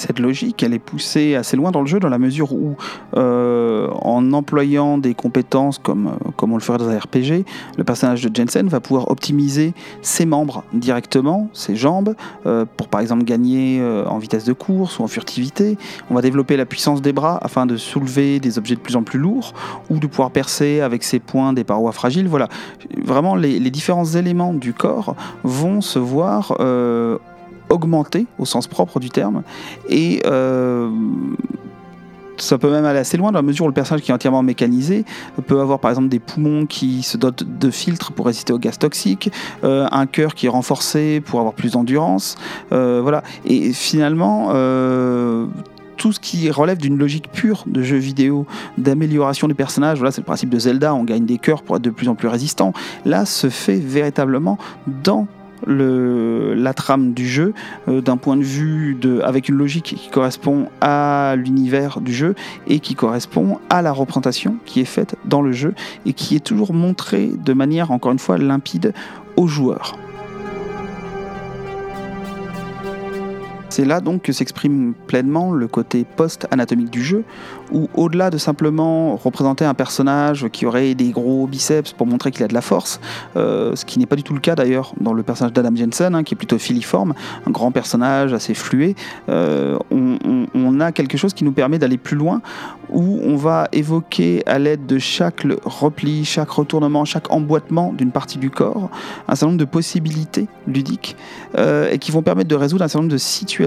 cette logique, elle est poussée assez loin dans le jeu, dans la mesure où, euh, en employant des compétences comme, euh, comme on le ferait dans un RPG, le personnage de Jensen va pouvoir optimiser ses membres directement, ses jambes, euh, pour par exemple gagner en vitesse de course ou en furtivité. On va développer la puissance des bras afin de soulever des objets de plus en plus lourds ou de pouvoir percer avec ses poings des parois fragiles. Voilà, vraiment les, les différents éléments du corps vont se voir augmenter au sens propre du terme. Et euh, ça peut même aller assez loin dans la mesure où le personnage qui est entièrement mécanisé peut avoir par exemple des poumons qui se dotent de filtres pour résister aux gaz toxiques, euh, un cœur qui est renforcé pour avoir plus d'endurance, euh, voilà. Et finalement, tout ce qui relève d'une logique pure de jeu vidéo, d'amélioration des personnages, voilà, c'est le principe de Zelda, on gagne des cœurs pour être de plus en plus résistant. Là, se fait véritablement dans la trame du jeu euh, d'un point de vue de, avec une logique qui correspond à l'univers du jeu et qui correspond à la représentation qui est faite dans le jeu et qui est toujours montrée de manière encore une fois limpide aux joueurs. C'est là donc que s'exprime pleinement le côté post-anatomique du jeu, où au-delà de simplement représenter un personnage qui aurait des gros biceps pour montrer qu'il a de la force, euh, ce qui n'est pas du tout le cas d'ailleurs dans le personnage d'Adam Jensen, hein, qui est plutôt filiforme, un grand personnage assez flué, euh, on, on, a quelque chose qui nous permet d'aller plus loin, où on va évoquer à l'aide de chaque repli, chaque retournement, chaque emboîtement d'une partie du corps, un certain nombre de possibilités ludiques, euh, et qui vont permettre de résoudre un certain nombre de situations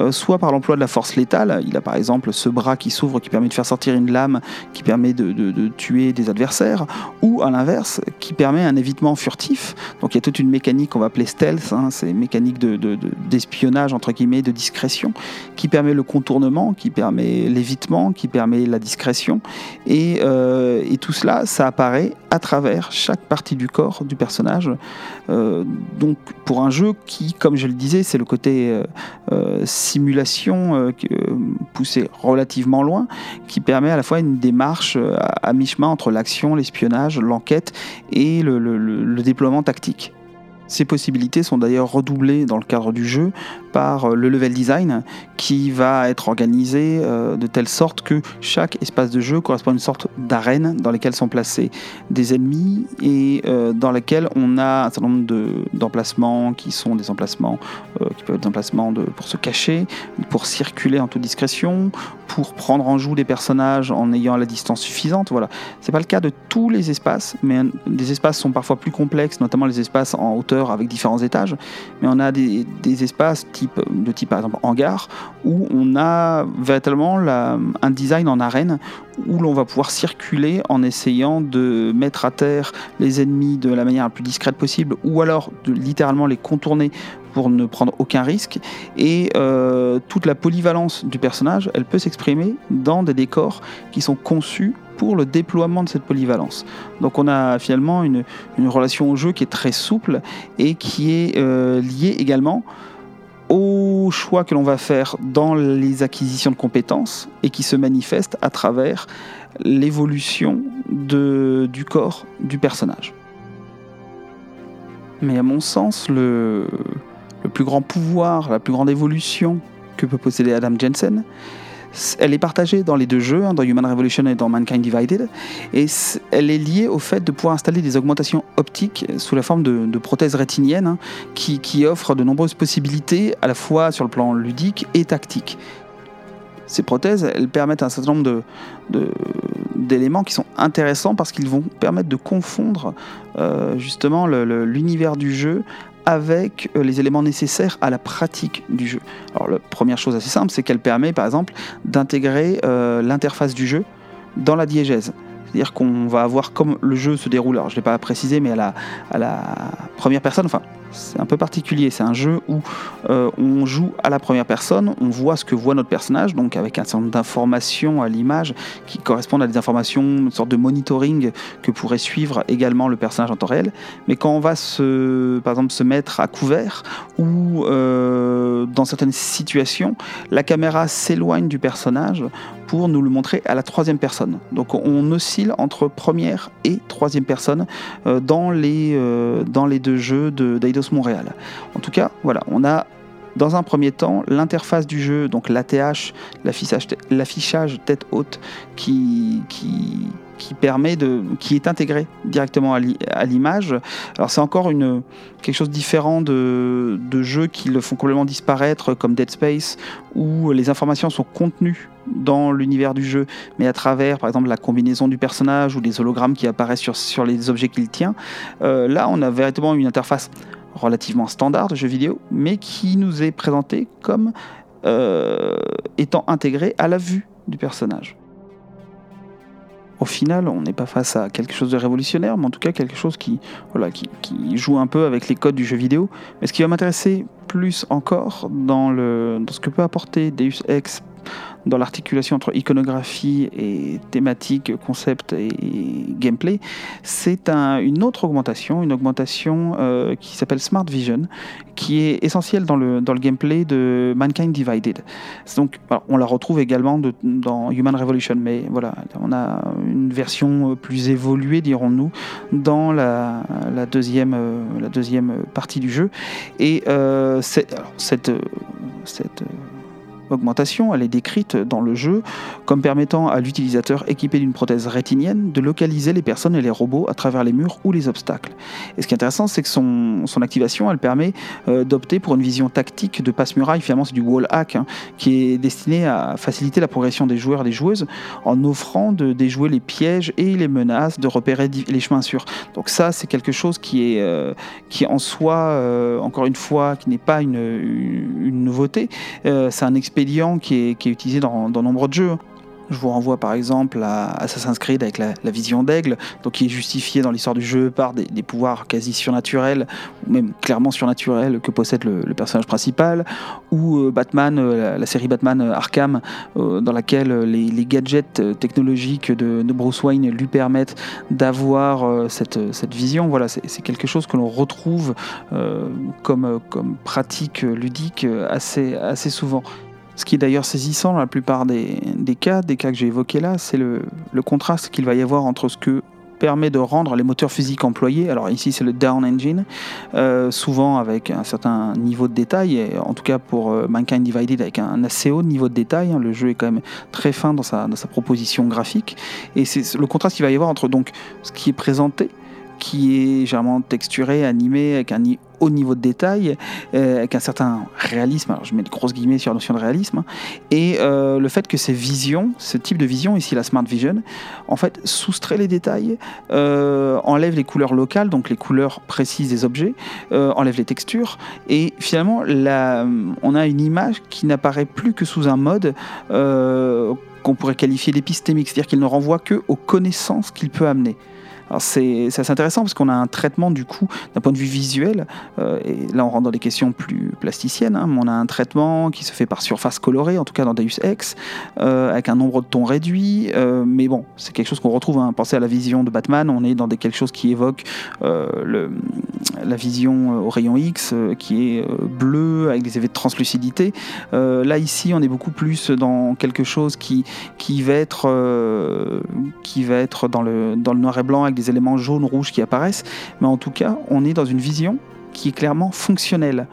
euh, soit par l'emploi de la force létale. Il a par exemple ce bras qui s'ouvre qui permet de faire sortir une lame qui permet de, tuer des adversaires, ou à l'inverse, qui permet un évitement furtif. Donc il y a toute une mécanique qu'on va appeler stealth, hein, c'est mécanique d'espionnage, entre guillemets, de discrétion, qui permet le contournement, qui permet l'évitement, qui permet la discrétion. Et, euh, tout cela, ça apparaît à travers chaque partie du corps du personnage. Euh, donc pour un jeu qui, comme je le disais, c'est le côté simulation poussé relativement loin, qui permet à la fois une démarche à, mi-chemin entre l'action, l'espionnage, l'enquête et le déploiement tactique. Ces possibilités sont d'ailleurs redoublées dans le cadre du jeu par euh, le level design qui va être organisé euh, de telle sorte que chaque espace de jeu correspond à une sorte d'arène dans lesquelles sont placés des ennemis et euh, dans lesquels on a un certain nombre d'emplacements qui sont des emplacements qui peuvent être des emplacements pour se cacher, pour circuler en toute discrétion, pour prendre en joue des personnages en ayant la distance suffisante. Voilà, c'est pas le cas de tous les espaces, mais des espaces sont parfois plus complexes, notamment les espaces en hauteur avec différents étages. Mais on a des, des espaces type, de type par exemple hangar où on a véritablement un design en arène où l'on va pouvoir circuler en essayant de mettre à terre les ennemis de la manière la plus discrète possible ou alors de littéralement les contourner pour ne prendre aucun risque. Et euh, toute la polyvalence du personnage, elle peut s'exprimer dans des décors qui sont conçus pour le déploiement de cette polyvalence. Donc on a finalement une, relation au jeu qui est très souple et qui est euh, liée également choix que l'on va faire dans les acquisitions de compétences et qui se manifeste à travers l'évolution du corps du personnage. Mais à mon sens, le plus grand pouvoir, la plus grande évolution que peut posséder Adam Jensen. Elle est partagée dans les deux jeux, hein, dans Human Revolution et dans Mankind Divided, et elle est liée au fait de pouvoir installer des augmentations optiques sous la forme de, prothèses rétiniennes hein, qui, offrent de nombreuses possibilités à la fois sur le plan ludique et tactique. Ces prothèses, elles permettent un certain nombre d'éléments qui sont intéressants parce qu'ils vont permettre de confondre euh, justement l'univers du jeu avec euh, les éléments nécessaires à la pratique du jeu. Alors la première chose assez simple, c'est qu'elle permet par exemple d'intégrer euh, l'interface du jeu dans la diégèse. C'est-à-dire qu'on va avoir comme le jeu se déroule, alors je ne l'ai pas précisé, mais à la, première personne, enfin c'est un peu particulier. C'est un jeu où euh, on joue à la première personne, on voit ce que voit notre personnage, donc avec un certain nombre d'informations à l'image qui correspondent à des informations, une sorte de monitoring que pourrait suivre également le personnage en temps réel. Mais quand on va se, par exemple, se mettre à couvert ou euh, dans certaines situations, la caméra s'éloigne du personnage nous le montrer à la troisième personne. Donc on oscille entre première et troisième personne euh, dans, les, dans les deux jeux d'Eidos Montréal. En tout cas, voilà, on a dans un premier temps l'interface du jeu, donc l'ATH, l'affichage tête haute, qui, permet de, qui est intégré directement à l'image. Alors c'est encore quelque chose de différent de, jeux qui le font complètement disparaître, comme Dead Space, où les informations sont contenues dans l'univers du jeu, mais à travers, par exemple, la combinaison du personnage ou des hologrammes qui apparaissent sur, sur les objets qu'il tient. Euh, là, on a véritablement une interface relativement standard de jeu vidéo, mais qui nous est présenté comme euh, étant intégré à la vue du personnage. Au final, on n'est pas face à quelque chose de révolutionnaire, mais en tout cas quelque chose qui, voilà, qui, qui joue un peu avec les codes du jeu vidéo. Mais ce qui va m'intéresser plus encore dans, le, dans ce que peut apporter Deus Ex dans l'articulation entre iconographie et thématique, concept et gameplay, c'est une autre augmentation, une augmentation euh, qui s'appelle Smart Vision, qui est essentielle dans le, gameplay de Mankind Divided. Donc, on la retrouve également dans Human Revolution, mais voilà, on a une version plus évoluée, dirons-nous, dans la, la, deuxième, euh, la deuxième partie du jeu. Et euh, cette augmentation, elle est décrite dans le jeu comme permettant à l'utilisateur équipé d'une prothèse rétinienne de localiser les personnes et les robots à travers les murs ou les obstacles. Et ce qui est intéressant, c'est que son, activation, elle permet euh, d'opter pour une vision tactique de passe-muraille, finalement c'est du wall hack, hein, qui est destiné à faciliter la progression des joueurs et des joueuses en offrant de déjouer les pièges et les menaces, de repérer les chemins sûrs. Donc ça, c'est quelque chose qui est, euh, qui en soi, euh, encore une fois, qui n'est pas une, une, nouveauté, c'est un expérience qui est, utilisé dans, dans nombre de jeux. Je vous renvoie par exemple à Assassin's Creed avec la, vision d'aigle, donc qui est justifiée dans l'histoire du jeu par des, pouvoirs quasi surnaturels, ou même clairement surnaturels que possède le, personnage principal, ou euh, Batman, euh, la, série Batman euh, Arkham, dans laquelle les, gadgets technologiques de, Bruce Wayne lui permettent d'avoir cette, vision. Voilà, c'est quelque chose que l'on retrouve comme, pratique ludique assez souvent. Ce qui est d'ailleurs saisissant dans la plupart des, cas, des cas que j'ai évoqués là, c'est le, contraste qu'il va y avoir entre ce que permet de rendre les moteurs physiques employés. Alors ici c'est le down engine, euh, souvent avec un certain niveau de détail, en tout cas pour euh, Mankind Divided avec un assez haut niveau de détail. Hein. le jeu est quand même très fin dans sa, dans sa proposition graphique. Et c'est le contraste qu'il va y avoir entre donc ce qui est présenté, qui est généralement texturé, animé, avec un niveau de détail, euh, avec un certain réalisme, alors je mets des grosses guillemets sur la notion de réalisme, et euh, le fait que ces visions, ce type de vision, ici la Smart Vision, en fait soustrait les détails, euh, enlève les couleurs locales, donc les couleurs précises des objets, enlève les textures, et finalement la, on a une image qui n'apparaît plus que sous un mode qu'on pourrait qualifier d'épistémique, c'est-à-dire qu'il ne renvoie que aux connaissances qu'il peut amener c'est assez intéressant parce qu'on a un traitement du coup d'un point de vue visuel, euh, et là on rentre dans des questions plus plasticiennes, hein, on a un traitement qui se fait par surface colorée, en tout cas dans Deus Ex, euh, avec un nombre de tons réduit, euh, mais bon, c'est quelque chose qu'on retrouve, hein. pensez à la vision de Batman, on est dans des, quelque chose qui évoque la vision au rayon X, qui est bleu, avec des effets de translucidité. là ici on est beaucoup plus dans quelque chose qui, qui, va, être, qui va être dans le, dans le noir et blanc avec des éléments jaunes, rouges qui apparaissent, mais en tout cas, on est dans une vision qui est clairement fonctionnelle.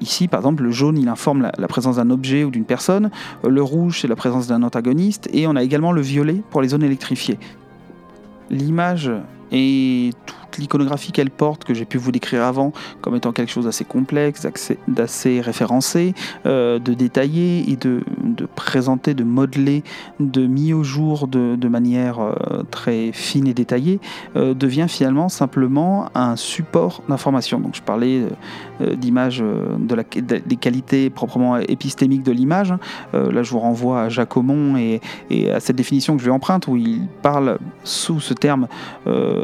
ici, par exemple, le jaune, il informe la, présence d'un objet ou d'une personne, le rouge, c'est la présence d'un antagoniste, et on a également le violet pour les zones électrifiées. L'image et toute l'iconographie qu'elle porte, que j'ai pu vous décrire avant, comme étant quelque chose d'assez complexe, d'assez référencé, euh, de détaillé et de, présenter, de modeler, de mis au jour de, manière euh, très fine et détaillée, euh, devient finalement simplement un support d'information. Donc je parlais d'image, de des qualités proprement épistémiques de l'image. là je vous renvoie à Jacomon et, et, à cette définition que je lui emprunte, où il parle sous ce terme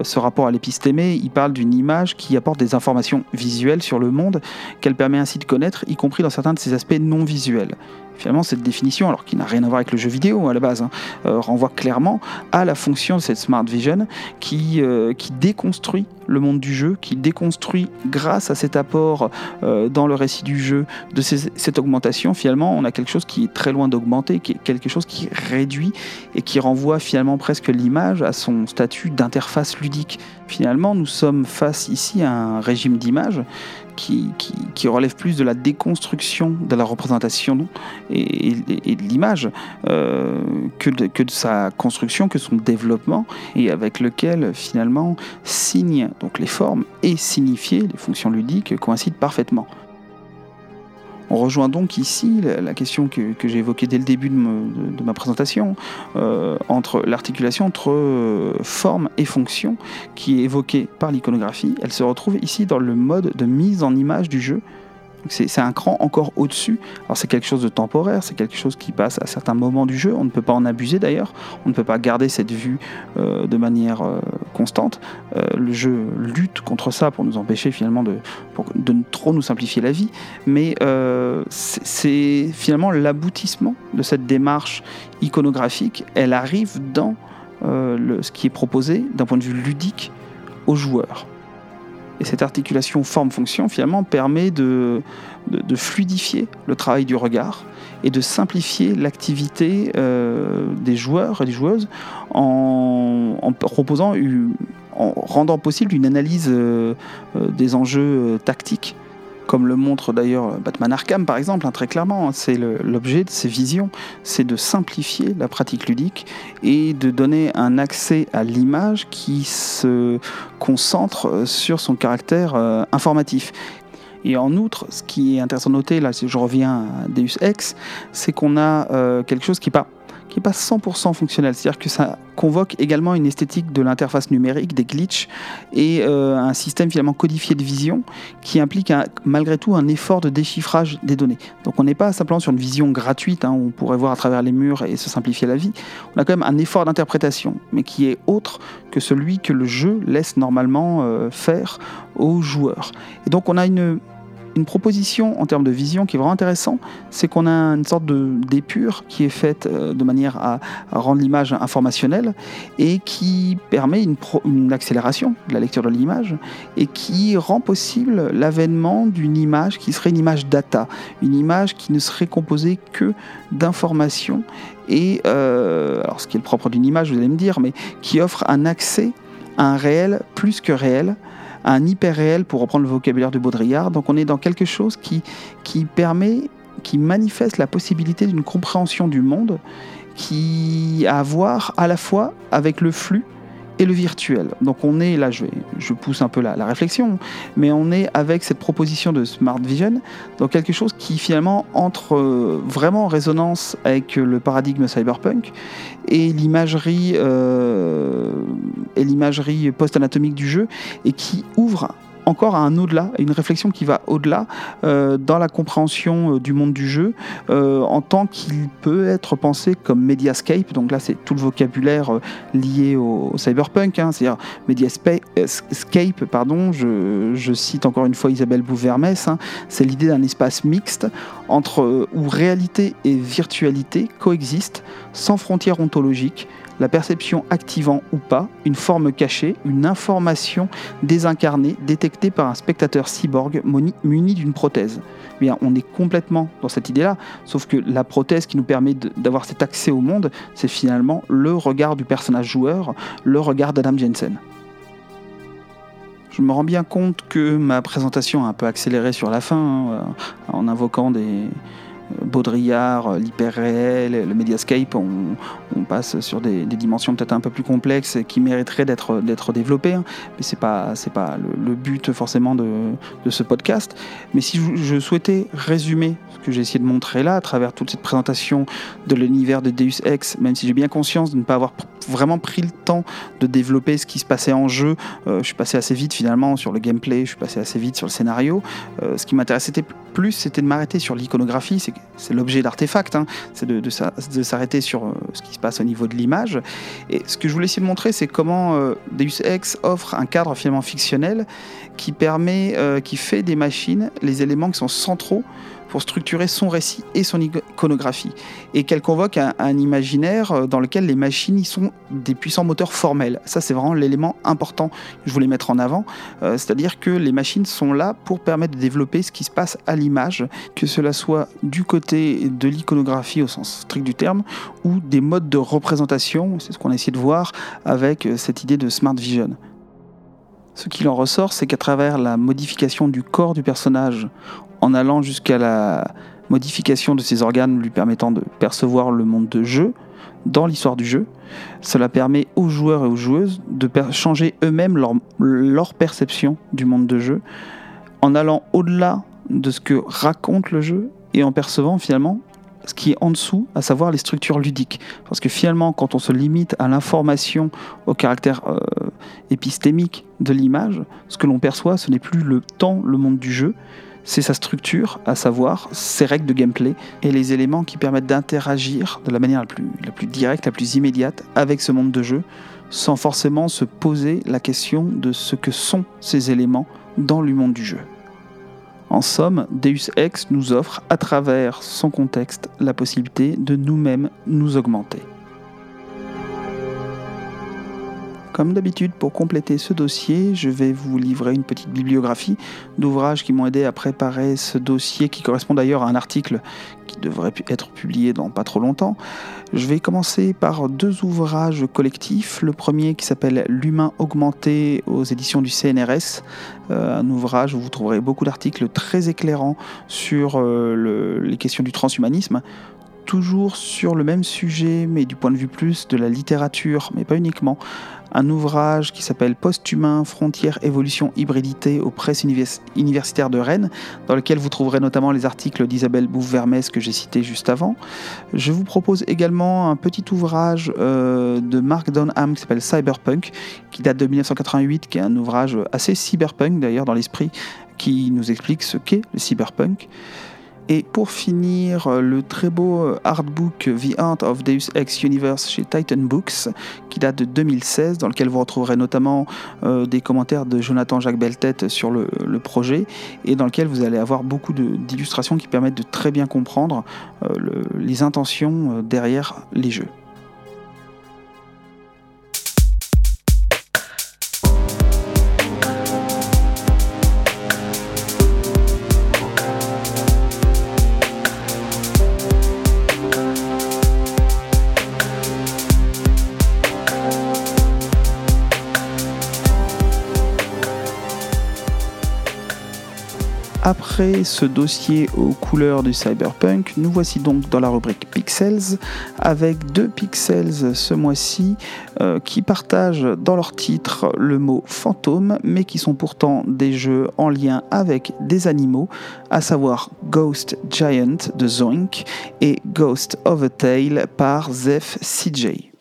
ce rapport à l'épistémé, il parle d'une image qui apporte des informations visuelles sur le monde, qu'elle permet ainsi de connaître, y compris dans certains de ses aspects non visuels. Finalement, cette définition, alors qui n'a rien à voir avec le jeu vidéo à la base, hein, euh, renvoie clairement à la fonction de cette Smart Vision qui, euh, qui déconstruit le monde du jeu, qui déconstruit grâce à cet apport euh, dans le récit du jeu de cette augmentation. Finalement, on a quelque chose qui est très loin d'augmenter, qui est quelque chose qui réduit et qui renvoie finalement presque l'image à son statut d'interface ludique. Finalement, nous sommes face ici à un régime d'image qui, relève plus de la déconstruction de la représentation et, de l'image euh, que, de, sa construction, que son développement, et avec lequel finalement signe donc les formes et signifier les fonctions ludiques coïncident parfaitement. On rejoint donc ici la, question que, j'ai évoquée dès le début de, ma présentation, euh, entre l'articulation entre euh, forme et fonction, qui est évoquée par l'iconographie. Elle se retrouve ici dans le mode de mise en image du jeu, c'est un cran encore au-dessus. Alors c'est quelque chose de temporaire, c'est quelque chose qui passe à certains moments du jeu. On ne peut pas en abuser d'ailleurs. On ne peut pas garder cette vue euh, de manière euh, constante. Euh, le jeu lutte contre ça pour nous empêcher finalement de, de trop nous simplifier la vie. Mais c'est finalement l'aboutissement de cette démarche iconographique. Elle arrive dans ce qui est proposé d'un point de vue ludique aux joueurs. Et cette articulation forme-fonction, finalement, permet de, fluidifier le travail du regard et de simplifier l'activité euh, des joueurs et des joueuses en rendant possible une analyse euh, euh, des enjeux tactiques comme le montre d'ailleurs Batman Arkham par exemple, hein, très clairement. Hein, c'est l'objet de ces visions, c'est de simplifier la pratique ludique et de donner un accès à l'image qui se concentre sur son caractère euh, informatif. Et en outre, ce qui est intéressant de noter, là je reviens à Deus Ex, c'est qu'on a euh, quelque chose qui n'est pas qui n'est pas 100% fonctionnel. C'est-à-dire que ça convoque également une esthétique de l'interface numérique, des glitches, et euh, un système finalement codifié de vision qui implique malgré tout un effort de déchiffrage des données. Donc on n'est pas simplement sur une vision gratuite, hein, où on pourrait voir à travers les murs et se simplifier la vie. On a quand même un effort d'interprétation, mais qui est autre que celui que le jeu laisse normalement euh, faire aux joueurs. Et donc on a une, une proposition en termes de vision qui est vraiment intéressant, c'est qu'on a une sorte d'épure qui est faite euh, de manière à, rendre l'image informationnelle et qui permet une, une, accélération de la lecture de l'image et qui rend possible l'avènement d'une image qui serait une image data, une image qui ne serait composée que d'informations et, euh, alors ce qui est le propre d'une image, vous allez me dire, mais qui offre un accès à un réel plus que réel, un hyper réel, pour reprendre le vocabulaire de Baudrillard. Donc on est dans quelque chose qui, qui permet, qui manifeste la possibilité d'une compréhension du monde qui a à voir à la fois avec le flux le virtuel. Donc on est, là je, je pousse un peu la, la, réflexion, mais on est avec cette proposition de Smart Vision dans quelque chose qui finalement entre euh, vraiment en résonance avec le paradigme cyberpunk et l'imagerie euh, et l'imagerie post-anatomique du jeu et qui ouvre encore à un au-delà, une réflexion qui va au-delà euh, dans la compréhension euh, du monde du jeu, en tant qu'il peut être pensé comme Mediascape. Donc là, c'est tout le vocabulaire lié au, cyberpunk, hein, c'est-à-dire Mediascape, pardon, je, je, cite encore une fois Isabelle Bouvermès, hein, c'est l'idée d'un espace mixte entre où réalité et virtualité coexistent sans frontières ontologiques, la perception activant ou pas une forme cachée, une information désincarnée détectée par un spectateur cyborg muni d'une prothèse. Bien, on est complètement dans cette idée-là, sauf que la prothèse qui nous permet d'avoir cet accès au monde, c'est finalement le regard du personnage joueur, le regard d'Adam Jensen. Je me rends bien compte que ma présentation a un peu accéléré sur la fin, hein, en invoquant des, Baudrillard, l'hyper-réel, le Mediascape, on, passe sur des, dimensions peut-être un peu plus complexes qui mériteraient d'être, développées, hein. mais ce n'est pas, c'est pas le, but forcément de, ce podcast. Mais si je, souhaitais résumer ce que j'ai essayé de montrer là, à travers toute cette présentation de l'univers de Deus Ex, même si j'ai bien conscience de ne pas avoir vraiment pris le temps de développer ce qui se passait en jeu, euh, je suis passé assez vite finalement sur le gameplay, je suis passé assez vite sur le scénario. Euh, ce qui m'intéressait plus, c'était de m'arrêter sur l'iconographie, c'est c'est l'objet d'artefact, hein. c'est de, s'arrêter sur euh, ce qui se passe au niveau de l'image. Et ce que je voulais essayer de montrer, c'est comment euh, Deus Ex offre un cadre finalement fictionnel qui permet, euh, qui fait des machines les éléments qui sont centraux pour structurer son récit et son iconographie, et qu'elle convoque un, imaginaire euh, dans lequel les machines y sont des puissants moteurs formels. Ça, c'est vraiment l'élément important que je voulais mettre en avant, euh, c'est-à-dire que les machines sont là pour permettre de développer ce qui se passe à l'image, que cela soit du côté de l'iconographie au sens strict du terme, ou des modes de représentation, c'est ce qu'on a essayé de voir avec euh, cette idée de Smart Vision. Ce qu'il en ressort, c'est qu'à travers la modification du corps du personnage, en allant jusqu'à la modification de ses organes lui permettant de percevoir le monde de jeu dans l'histoire du jeu. Cela permet aux joueurs et aux joueuses de changer eux-mêmes leur, perception du monde de jeu en allant au-delà de ce que raconte le jeu et en percevant finalement ce qui est en dessous, à savoir les structures ludiques. Parce que finalement, quand on se limite à l'information, au caractère euh, épistémique de l'image, ce que l'on perçoit, ce n'est plus le temps, le monde du jeu, c'est sa structure, à savoir ses règles de gameplay et les éléments qui permettent d'interagir de la manière la plus, directe, la plus immédiate avec ce monde de jeu, sans forcément se poser la question de ce que sont ces éléments dans le monde du jeu. En somme, Deus Ex nous offre, à travers son contexte, la possibilité de nous-mêmes nous augmenter. Comme d'habitude, pour compléter ce dossier, je vais vous livrer une petite bibliographie d'ouvrages qui m'ont aidé à préparer ce dossier, qui correspond d'ailleurs à un article qui devrait être publié dans pas trop longtemps. Je vais commencer par deux ouvrages collectifs. Le premier qui s'appelle L'humain augmenté aux éditions du CNRS, euh, un ouvrage où vous trouverez beaucoup d'articles très éclairants sur euh, les questions du transhumanisme toujours sur le même sujet, mais du point de vue plus de la littérature, mais pas uniquement. Un ouvrage qui s'appelle Post-humain, frontières, évolution, hybridité aux presses universitaires de Rennes, dans lequel vous trouverez notamment les articles d'Isabelle Bouffe-Vermès que j'ai cité juste avant. Je vous propose également un petit ouvrage euh, de Mark Donham qui s'appelle Cyberpunk, qui date de 1988, qui est un ouvrage assez cyberpunk d'ailleurs dans l'esprit, qui nous explique ce qu'est le cyberpunk. Et pour finir, euh, le très beau euh, artbook The Art of Deus Ex Universe chez Titan Books, qui date de 2016, dans lequel vous retrouverez notamment euh, des commentaires de Jonathan Jacques Beltet sur le, projet, et dans lequel vous allez avoir beaucoup d'illustrations qui permettent de très bien comprendre les intentions derrière les jeux. Après ce dossier aux couleurs du cyberpunk, nous voici donc dans la rubrique Pixels avec deux Pixels ce mois-ci euh, qui partagent dans leur titre le mot fantôme mais qui sont pourtant des jeux en lien avec des animaux, à savoir Ghost Giant de Zoink et Ghost of a Tale par Zeph CJ.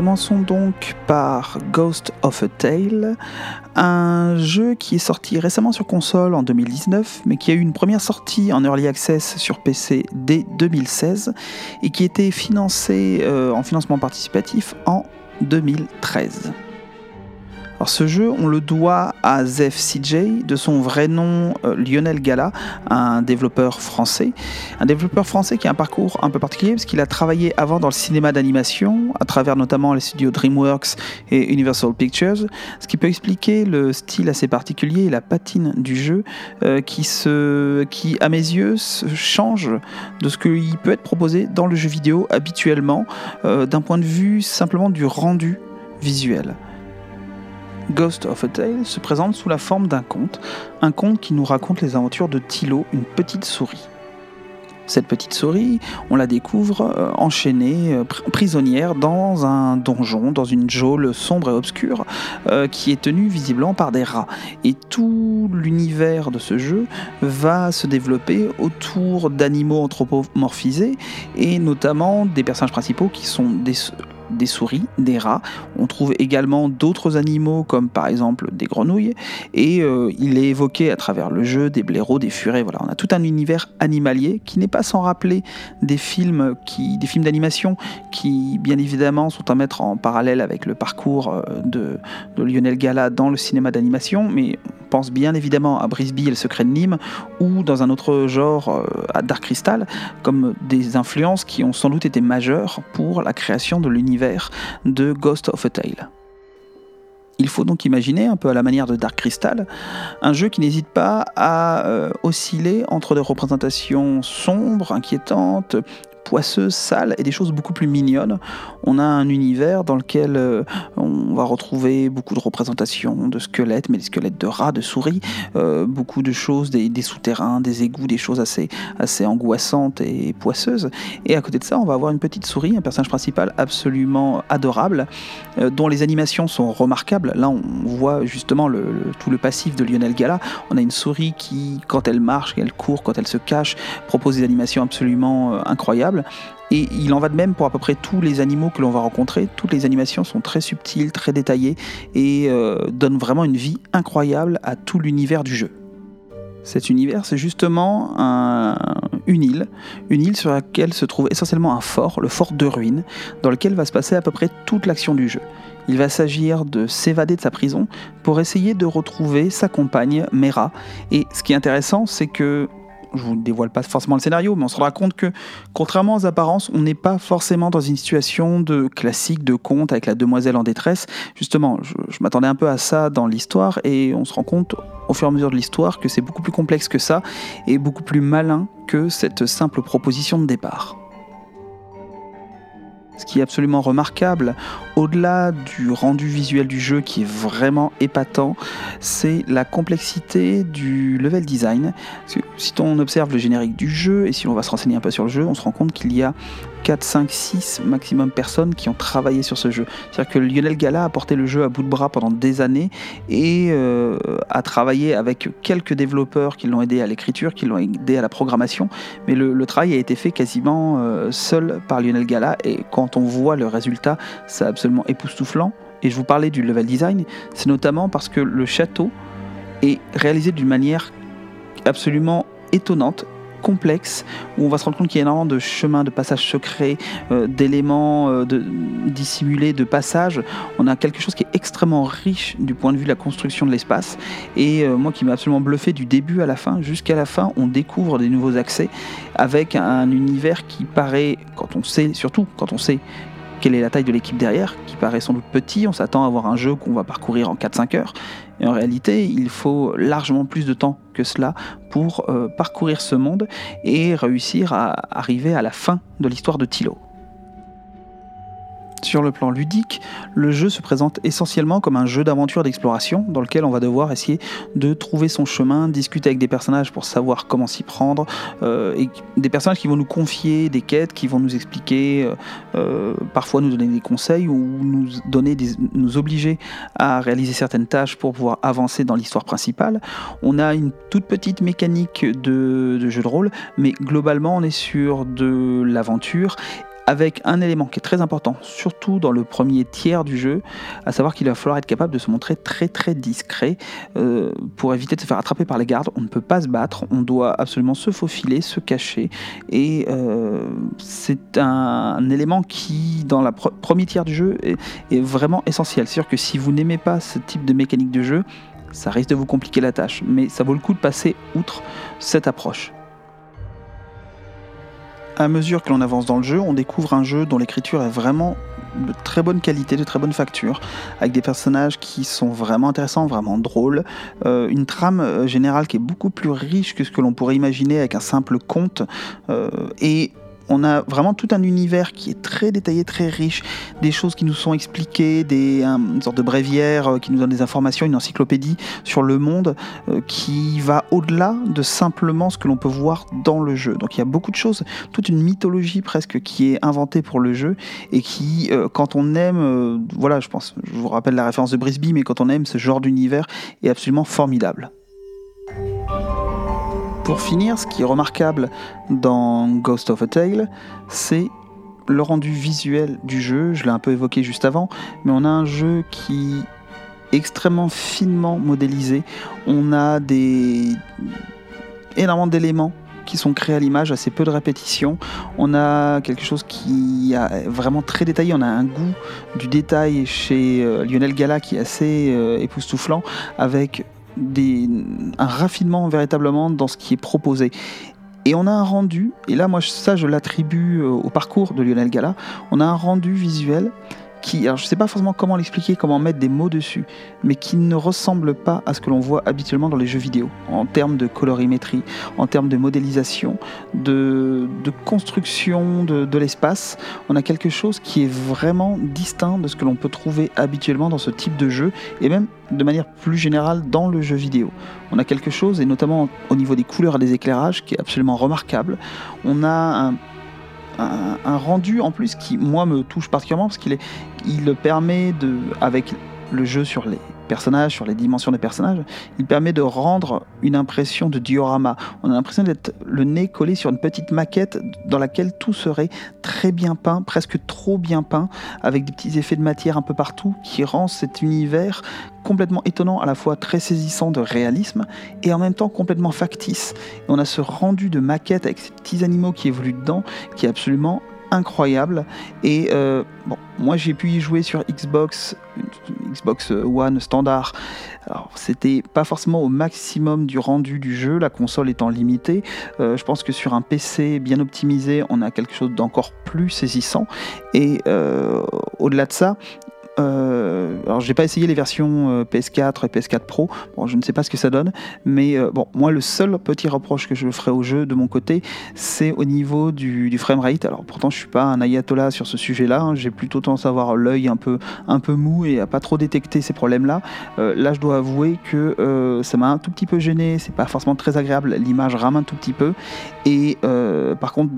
Commençons donc par Ghost of a Tale, un jeu qui est sorti récemment sur console en 2019, mais qui a eu une première sortie en early access sur PC dès 2016 et qui était financé euh, en financement participatif en 2013. Alors ce jeu, on le doit à Zef CJ, de son vrai nom euh, Lionel Gala, un développeur français. Un développeur français qui a un parcours un peu particulier parce qu'il a travaillé avant dans le cinéma d'animation, à travers notamment les studios DreamWorks et Universal Pictures, ce qui peut expliquer le style assez particulier et la patine du jeu euh, qui, à mes yeux, change de ce qu'il peut être proposé dans le jeu vidéo habituellement, euh, d'un point de vue simplement du rendu visuel. Ghost of a Tale se présente sous la forme d'un conte, un conte qui nous raconte les aventures de Tilo, une petite souris. Cette petite souris, on la découvre euh, enchaînée, euh, prisonnière dans un donjon, dans une geôle sombre et obscure, euh, qui est tenue visiblement par des rats. Et tout l'univers de ce jeu va se développer autour d'animaux anthropomorphisés, et notamment des personnages principaux qui sont des des souris, des rats. On trouve également d'autres animaux comme par exemple des grenouilles. Et euh, il est évoqué à travers le jeu des blaireaux, des furets. Voilà, on a tout un univers animalier qui n'est pas sans rappeler des films qui, des films d'animation qui bien évidemment sont à mettre en parallèle avec le parcours euh, de, de Lionel Gala dans le cinéma d'animation. Mais pense bien évidemment à Brisby et le secret de Nîmes, ou dans un autre genre euh, à Dark Crystal, comme des influences qui ont sans doute été majeures pour la création de l'univers de Ghost of a Tale. Il faut donc imaginer, un peu à la manière de Dark Crystal, un jeu qui n'hésite pas à euh, osciller entre des représentations sombres, inquiétantes, poisseuses, sales et des choses beaucoup plus mignonnes. On a un univers dans lequel euh, on va retrouver beaucoup de représentations de squelettes, mais des squelettes de rats, de souris, euh, beaucoup de choses, des, souterrains, des égouts, des choses assez, angoissantes et poisseuses. Et à côté de ça, on va avoir une petite souris, un personnage principal absolument adorable, euh, dont les animations sont remarquables. Là, on voit justement tout le passif de Lionel Gala. On a une souris qui, quand elle marche, elle court, quand elle se cache, propose des animations absolument incroyables. Et il en va de même pour à peu près tous les animaux que l'on va rencontrer. Toutes les animations sont très subtiles, très détaillées et euh, donnent vraiment une vie incroyable à tout l'univers du jeu. Cet univers, c'est justement une île, une île sur laquelle se trouve essentiellement un fort, le fort de ruines, dans lequel va se passer à peu près toute l'action du jeu. Il va s'agir de s'évader de sa prison pour essayer de retrouver sa compagne Mera. Et ce qui est intéressant, c'est que je vous dévoile pas forcément le scénario, mais on se rendra compte que, contrairement aux apparences, on n'est pas forcément dans une situation de classique de conte avec la demoiselle en détresse. Justement, je m'attendais un peu à ça dans l'histoire, et on se rend compte au fur et à mesure de l'histoire que c'est beaucoup plus complexe que ça, et beaucoup plus malin que cette simple proposition de départ. Ce qui est absolument remarquable, au-delà du rendu visuel du jeu qui est vraiment épatant, c'est la complexité du level design. Si on observe le générique du jeu et si on va se renseigner un peu sur le jeu, on se rend compte qu'il y a 4, 5, 6 maximum personnes qui ont travaillé sur ce jeu. C'est-à-dire que Lionel Gala a porté le jeu à bout de bras pendant des années et euh, a travaillé avec quelques développeurs qui l'ont aidé à l'écriture, qui l'ont aidé à la programmation, mais le, travail a été fait quasiment euh, seul par Lionel Gala et quand on voit le résultat, c'est absolument époustouflant. Et je vous parlais du level design, c'est notamment parce que le château est réalisé d'une manière absolument étonnante complexe où on va se rendre compte qu'il y a énormément de chemins, de passages secrets, euh, d'éléments euh, de, dissimulés, de passages. On a quelque chose qui est extrêmement riche du point de vue de la construction de l'espace. Et euh, moi qui m'a absolument bluffé du début à la fin, jusqu'à la fin, on découvre des nouveaux accès avec un univers qui paraît, quand on sait, surtout quand on sait quelle est la taille de l'équipe derrière, qui paraît sans doute petit. On s'attend à avoir un jeu qu'on va parcourir en 4-5 heures. Et en réalité, il faut largement plus de temps que cela pour euh, parcourir ce monde et réussir à arriver à la fin de l'histoire de Tilo. Sur le plan ludique, le jeu se présente essentiellement comme un jeu d'aventure d'exploration dans lequel on va devoir essayer de trouver son chemin, discuter avec des personnages pour savoir comment s'y prendre, euh, et des personnages qui vont nous confier des quêtes, qui vont nous expliquer, euh, euh, parfois nous donner des conseils ou nous, obliger à réaliser certaines tâches pour pouvoir avancer dans l'histoire principale. On a une toute petite mécanique de jeu de rôle, mais globalement on est sur de l'aventure avec un élément qui est très important, surtout dans le premier tiers du jeu, à savoir qu'il va falloir être capable de se montrer très très discret euh, pour éviter de se faire attraper par les gardes. On ne peut pas se battre, on doit absolument se faufiler, se cacher, et euh, c'est un, élément qui, dans le premier tiers du jeu, est, est vraiment essentiel. C'est sûr que si vous n'aimez pas ce type de mécanique de jeu, ça risque de vous compliquer la tâche, mais ça vaut le coup de passer outre cette approche à mesure que l'on avance dans le jeu, on découvre un jeu dont l'écriture est vraiment de très bonne qualité, de très bonne facture, avec des personnages qui sont vraiment intéressants, vraiment drôles, euh, une trame euh, générale qui est beaucoup plus riche que ce que l'on pourrait imaginer avec un simple conte, euh, et on a vraiment tout un univers qui est très détaillé, très riche, des choses qui nous sont expliquées, des, une sorte de bréviaire euh, qui nous donne des informations, une encyclopédie sur le monde euh, qui va au-delà de simplement ce que l'on peut voir dans le jeu. Donc il y a beaucoup de choses, toute une mythologie presque qui est inventée pour le jeu et qui, euh, quand on aime, voilà, je pense, je vous rappelle la référence de Brisby, mais quand on aime ce genre d'univers, est absolument formidable. Pour finir, ce qui est remarquable dans Ghost of a Tale, c'est le rendu visuel du jeu. Je l'ai un peu évoqué juste avant, mais on a un jeu qui est extrêmement finement modélisé. On a des énormément d'éléments qui sont créés à l'image, assez peu de répétitions. On a quelque chose qui est vraiment très détaillé. On a un goût du détail chez euh, Lionel Gala qui est assez euh, époustouflant, avec un raffinement véritablement dans ce qui est proposé. Et on a un rendu, et là moi ça je l'attribue euh, au parcours de Lionel Gala, on a un rendu visuel qui, alors je ne sais pas forcément comment l'expliquer, comment mettre des mots dessus, mais qui ne ressemble pas à ce que l'on voit habituellement dans les jeux vidéo, en termes de colorimétrie, en termes de modélisation, de, construction de, de l'espace. On a quelque chose qui est vraiment distinct de ce que l'on peut trouver habituellement dans ce type de jeu, et même de manière plus générale dans le jeu vidéo. On a quelque chose, et notamment au niveau des couleurs et des éclairages, qui est absolument remarquable. On a un un, rendu en plus qui, moi, me touche particulièrement parce qu'il il permet de, avec le jeu sur les personnages, sur les dimensions des personnages, il permet de rendre une impression de diorama. On a l'impression d'être le nez collé sur une petite maquette dans laquelle tout serait très bien peint, presque trop bien peint, avec des petits effets de matière un peu partout, qui rend cet univers complètement étonnant, à la fois très saisissant de réalisme et en même temps complètement factice. Et on a ce rendu de maquette avec ces petits animaux qui évoluent dedans, qui est absolument incroyable. Et euh, bon, moi j'ai pu y jouer sur Xbox, Xbox One standard. Alors c'était pas forcément au maximum du rendu du jeu, la console étant limitée. Euh, je pense que sur un PC bien optimisé, on a quelque chose d'encore plus saisissant. Et euh, au-delà de ça, euh, alors j'ai pas essayé les versions euh, PS4 et PS4 Pro, bon, je ne sais pas ce que ça donne, mais euh, bon, moi le seul petit reproche que je ferai au jeu de mon côté, c'est au niveau du, framerate. Alors pourtant je suis pas un ayatollah sur ce sujet-là, hein. j'ai plutôt tendance à avoir l'œil un peu, un peu mou et à pas trop détecter ces problèmes-là. là je dois avouer que ça m'a un tout petit peu gêné, c'est pas forcément très agréable, l'image rame un tout petit peu, et par contre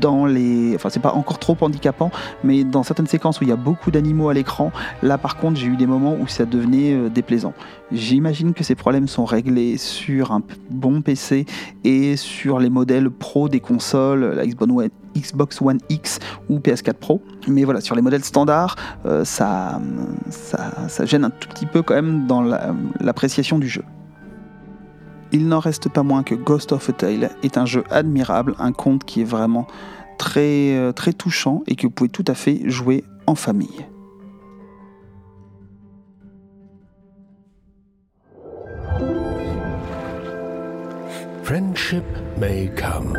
dans les. Enfin, c'est pas encore trop handicapant, mais dans certaines séquences où il y a beaucoup d'animaux à l'écran, là par contre, j'ai eu des moments où ça devenait euh, déplaisant. J'imagine que ces problèmes sont réglés sur un bon PC et sur les modèles pro des consoles, la Xbox One, X ou PS4 Pro. Mais voilà, sur les modèles standards, euh, ça, ça, gêne un tout petit peu quand même dans l'appréciation du jeu il n'en reste pas moins que Ghost of a Tale est un jeu admirable, un conte qui est vraiment très, euh, très touchant et que vous pouvez tout à fait jouer en famille. Friendship may come.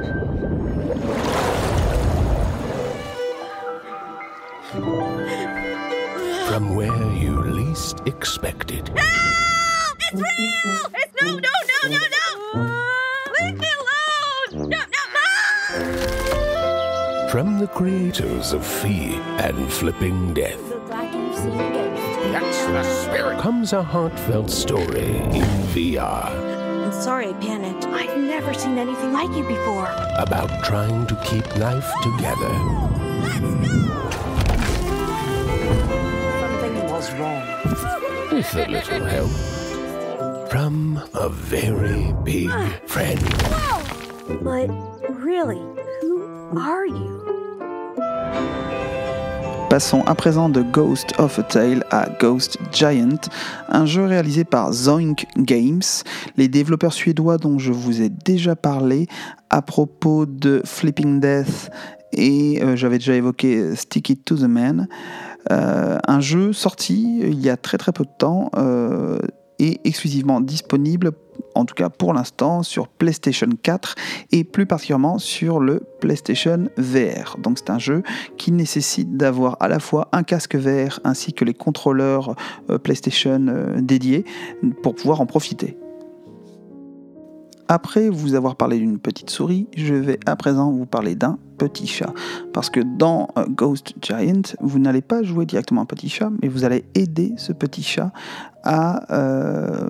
From where you least expect it. It's real! It's no, no, no, no, no! Leave me alone! No, no, no! From the creators of Fee and Flipping Death. That's the spirit. Comes a heartfelt story in VR. I'm sorry I panicked. I've never seen anything like it before. About trying to keep life together. Something was wrong. With a little help from a very big friend. But really, who are you? Passons à présent de Ghost of a Tale à Ghost Giant, un jeu réalisé par Zoink Games, les développeurs suédois dont je vous ai déjà parlé à propos de Flipping Death et euh, j'avais déjà évoqué Stick It to the Man. Euh, un jeu sorti il y a très très peu de temps euh, exclusivement disponible, en tout cas pour l'instant, sur PlayStation 4 et plus particulièrement sur le PlayStation VR. Donc c'est un jeu qui nécessite d'avoir à la fois un casque VR ainsi que les contrôleurs PlayStation dédiés pour pouvoir en profiter. Après vous avoir parlé d'une petite souris, je vais à présent vous parler d'un petit chat. Parce que dans euh, Ghost Giant, vous n'allez pas jouer directement un petit chat, mais vous allez aider ce petit chat à euh,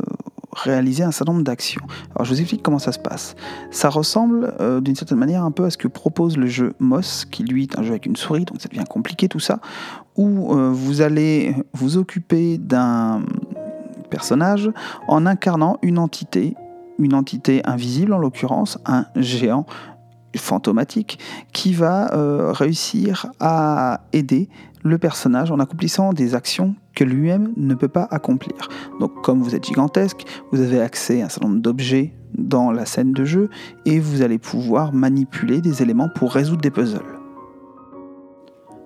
réaliser un certain nombre d'actions. Alors je vous explique comment ça se passe. Ça ressemble euh, d'une certaine manière un peu à ce que propose le jeu Moss, qui lui est un jeu avec une souris, donc ça devient compliqué tout ça, où vous allez vous occuper d'un personnage en incarnant une entité une entité invisible, en l'occurrence un géant fantomatique, qui va euh, réussir à aider le personnage en accomplissant des actions que lui-même ne peut pas accomplir. Donc comme vous êtes gigantesque, vous avez accès à un certain nombre d'objets dans la scène de jeu et vous allez pouvoir manipuler des éléments pour résoudre des puzzles.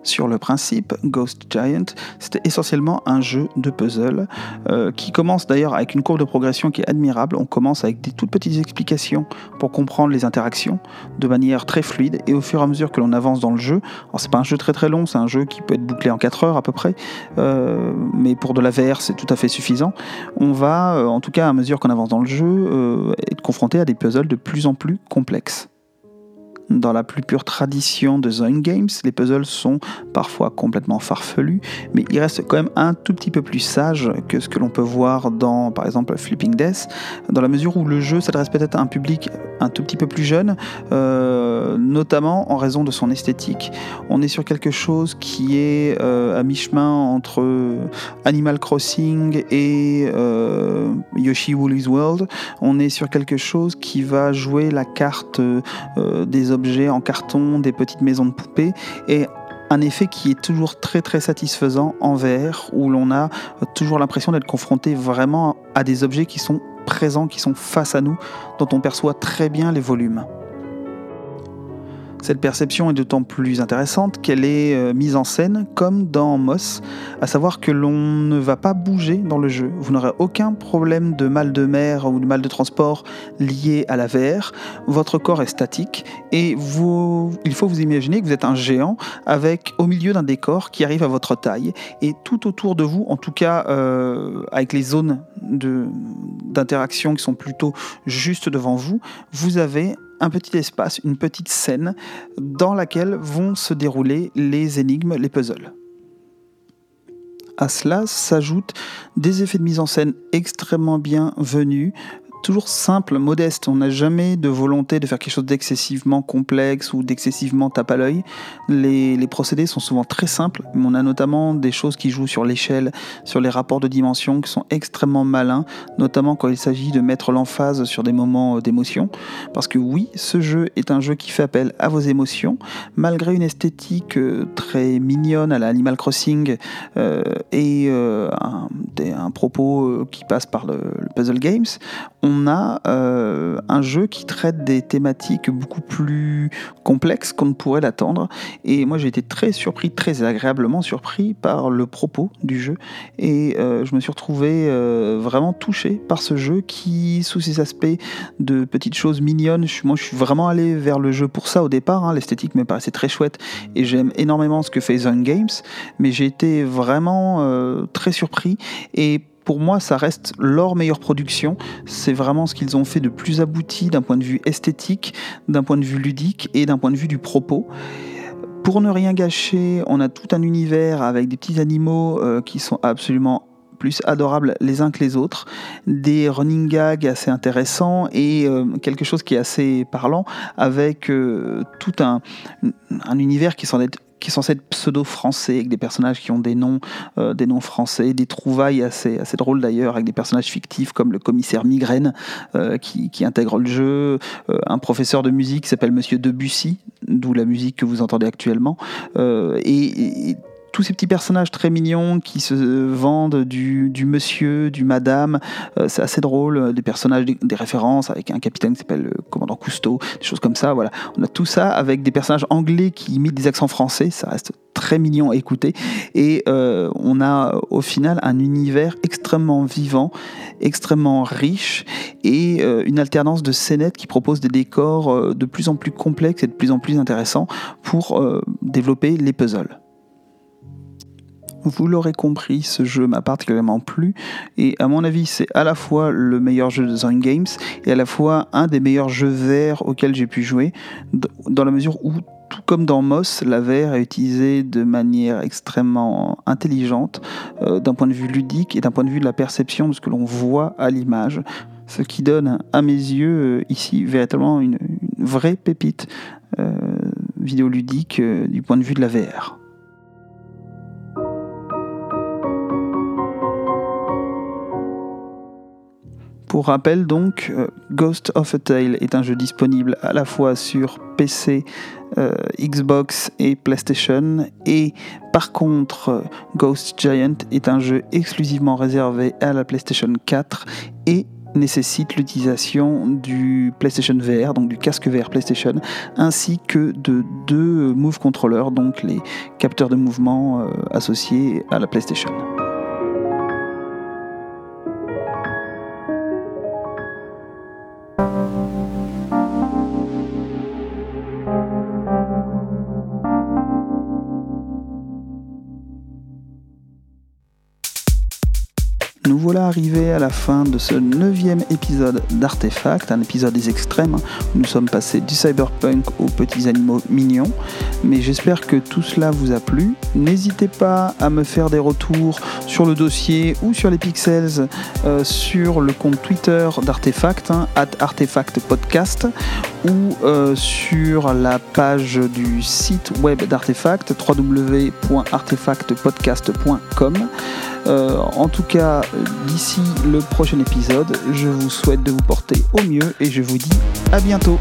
Sur le principe, Ghost Giant, c'était essentiellement un jeu de puzzle euh, qui commence d'ailleurs avec une courbe de progression qui est admirable. On commence avec des toutes petites explications pour comprendre les interactions de manière très fluide et au fur et à mesure que l'on avance dans le jeu, alors c'est pas un jeu très très long, c'est un jeu qui peut être bouclé en 4 heures à peu près, euh, mais pour de la VR c'est tout à fait suffisant. On va, euh, en tout cas à mesure qu'on avance dans le jeu, être confronté à des puzzles de plus en plus complexes dans la plus pure tradition de Zone Games. Les puzzles sont parfois complètement farfelus, mais ils restent quand même un tout petit peu plus sages que ce que l'on peut voir dans, par exemple, Flipping Death, dans la mesure où le jeu s'adresse peut-être à un public un tout petit peu plus jeune, euh, notamment en raison de son esthétique. On est sur quelque chose qui est euh, à mi-chemin entre Animal Crossing et euh, Yoshi Woolly's World. On est sur quelque chose qui va jouer la carte des en carton, des petites maisons de poupées et un effet qui est toujours très très satisfaisant en VR où l'on a toujours l'impression d'être confronté vraiment à des objets qui sont présents, qui sont face à nous, dont on perçoit très bien les volumes. Cette perception est d'autant plus intéressante qu'elle est euh, mise en scène comme dans Moss, à savoir que l'on ne va pas bouger dans le jeu. Vous n'aurez aucun problème de mal de mer ou de mal de transport lié à la VR. Votre corps est statique et il faut vous imaginer que vous êtes un géant avec au milieu d'un décor qui arrive à votre taille et tout autour de vous, en tout cas euh, avec les zones d'interaction qui sont plutôt juste devant vous, vous avez un petit espace, une petite scène dans laquelle vont se dérouler les énigmes, les puzzles. À cela s'ajoutent des effets de mise en scène extrêmement bien venus, toujours simple, modeste. On n'a jamais de volonté de faire quelque chose d'excessivement complexe ou d'excessivement tape à l'œil. Les, procédés sont souvent très simples. On a notamment des choses qui jouent sur l'échelle, sur les rapports de dimension qui sont extrêmement malins, notamment quand il s'agit de mettre l'emphase sur des moments euh, d'émotion. Parce que oui, ce jeu est un jeu qui fait appel à vos émotions, malgré une esthétique euh, très mignonne à la Animal Crossing euh, et un, propos qui passe par le, le puzzle games. On a euh, un jeu qui traite des thématiques beaucoup plus complexes qu'on ne pourrait l'attendre. Et moi, j'ai été très surpris, très agréablement surpris par le propos du jeu. Et euh, je me suis retrouvé euh, vraiment touché par ce jeu qui, sous ses aspects de petites choses mignonnes, moi, je suis vraiment allé vers le jeu pour ça au départ. Hein. L'esthétique me paraissait très chouette et j'aime énormément ce que fait Zone Games. Mais j'ai été vraiment très surpris et pour moi, ça reste leur meilleure production. C'est vraiment ce qu'ils ont fait de plus abouti d'un point de vue esthétique, d'un point de vue ludique et d'un point de vue du propos. Pour ne rien gâcher, on a tout un univers avec des petits animaux euh, qui sont absolument plus adorables les uns que les autres, des running gags assez intéressants et euh, quelque chose qui est assez parlant avec euh, tout un, un univers qui s'en est qui est censé être pseudo-français, avec des personnages qui ont des noms, euh, des noms français, des trouvailles assez, assez drôles d'ailleurs, avec des personnages fictifs comme le commissaire Migraine euh, qui, qui, intègre le jeu, euh, un professeur de musique qui s'appelle Monsieur Debussy, d'où la musique que vous entendez actuellement, et, tous ces petits personnages très mignons qui se vendent du, monsieur, du madame. Euh, c'est assez drôle, des personnages, des, références avec un capitaine qui s'appelle le commandant Cousteau, des choses comme ça. Voilà, on a tout ça avec des personnages anglais qui imitent des accents français. Ça reste très mignon à écouter. Et euh, on a au final un univers extrêmement vivant, extrêmement riche et euh, une alternance de scénettes qui propose des décors euh, de plus en plus complexes et de plus en plus intéressants pour euh, développer les puzzles. Vous l'aurez compris, ce jeu m'a particulièrement plu et à mon avis c'est à la fois le meilleur jeu de Zone Games et à la fois un des meilleurs jeux verts auxquels j'ai pu jouer dans la mesure où tout comme dans Moss, la VR est utilisée de manière extrêmement intelligente euh, d'un point de vue ludique et d'un point de vue de la perception de ce que l'on voit à l'image. Ce qui donne à mes yeux euh, ici véritablement une, vraie pépite euh, vidéoludique euh, du point de vue de la VR. Pour rappel donc, euh, Ghost of a Tale est un jeu disponible à la fois sur PC, euh, Xbox et PlayStation et par contre euh, Ghost Giant est un jeu exclusivement réservé à la PlayStation 4 et nécessite l'utilisation du PlayStation VR, donc du casque VR PlayStation, ainsi que de deux Move Controllers, donc les capteurs de mouvement associés à la PlayStation. Arrivés à la fin de ce neuvième épisode d'Artefact, un épisode des extrêmes. Nous sommes passés du cyberpunk aux petits animaux mignons, mais j'espère que tout cela vous a plu. N'hésitez pas à me faire des retours sur le dossier ou sur les pixels euh, sur le compte Twitter d'Artefact, hein, artefactpodcast, ou euh, sur la page du site web d'Artefact, www.artefactpodcast.com. Euh, en tout cas, d'ici le prochain épisode, je vous souhaite de vous porter au mieux et je vous dis à bientôt.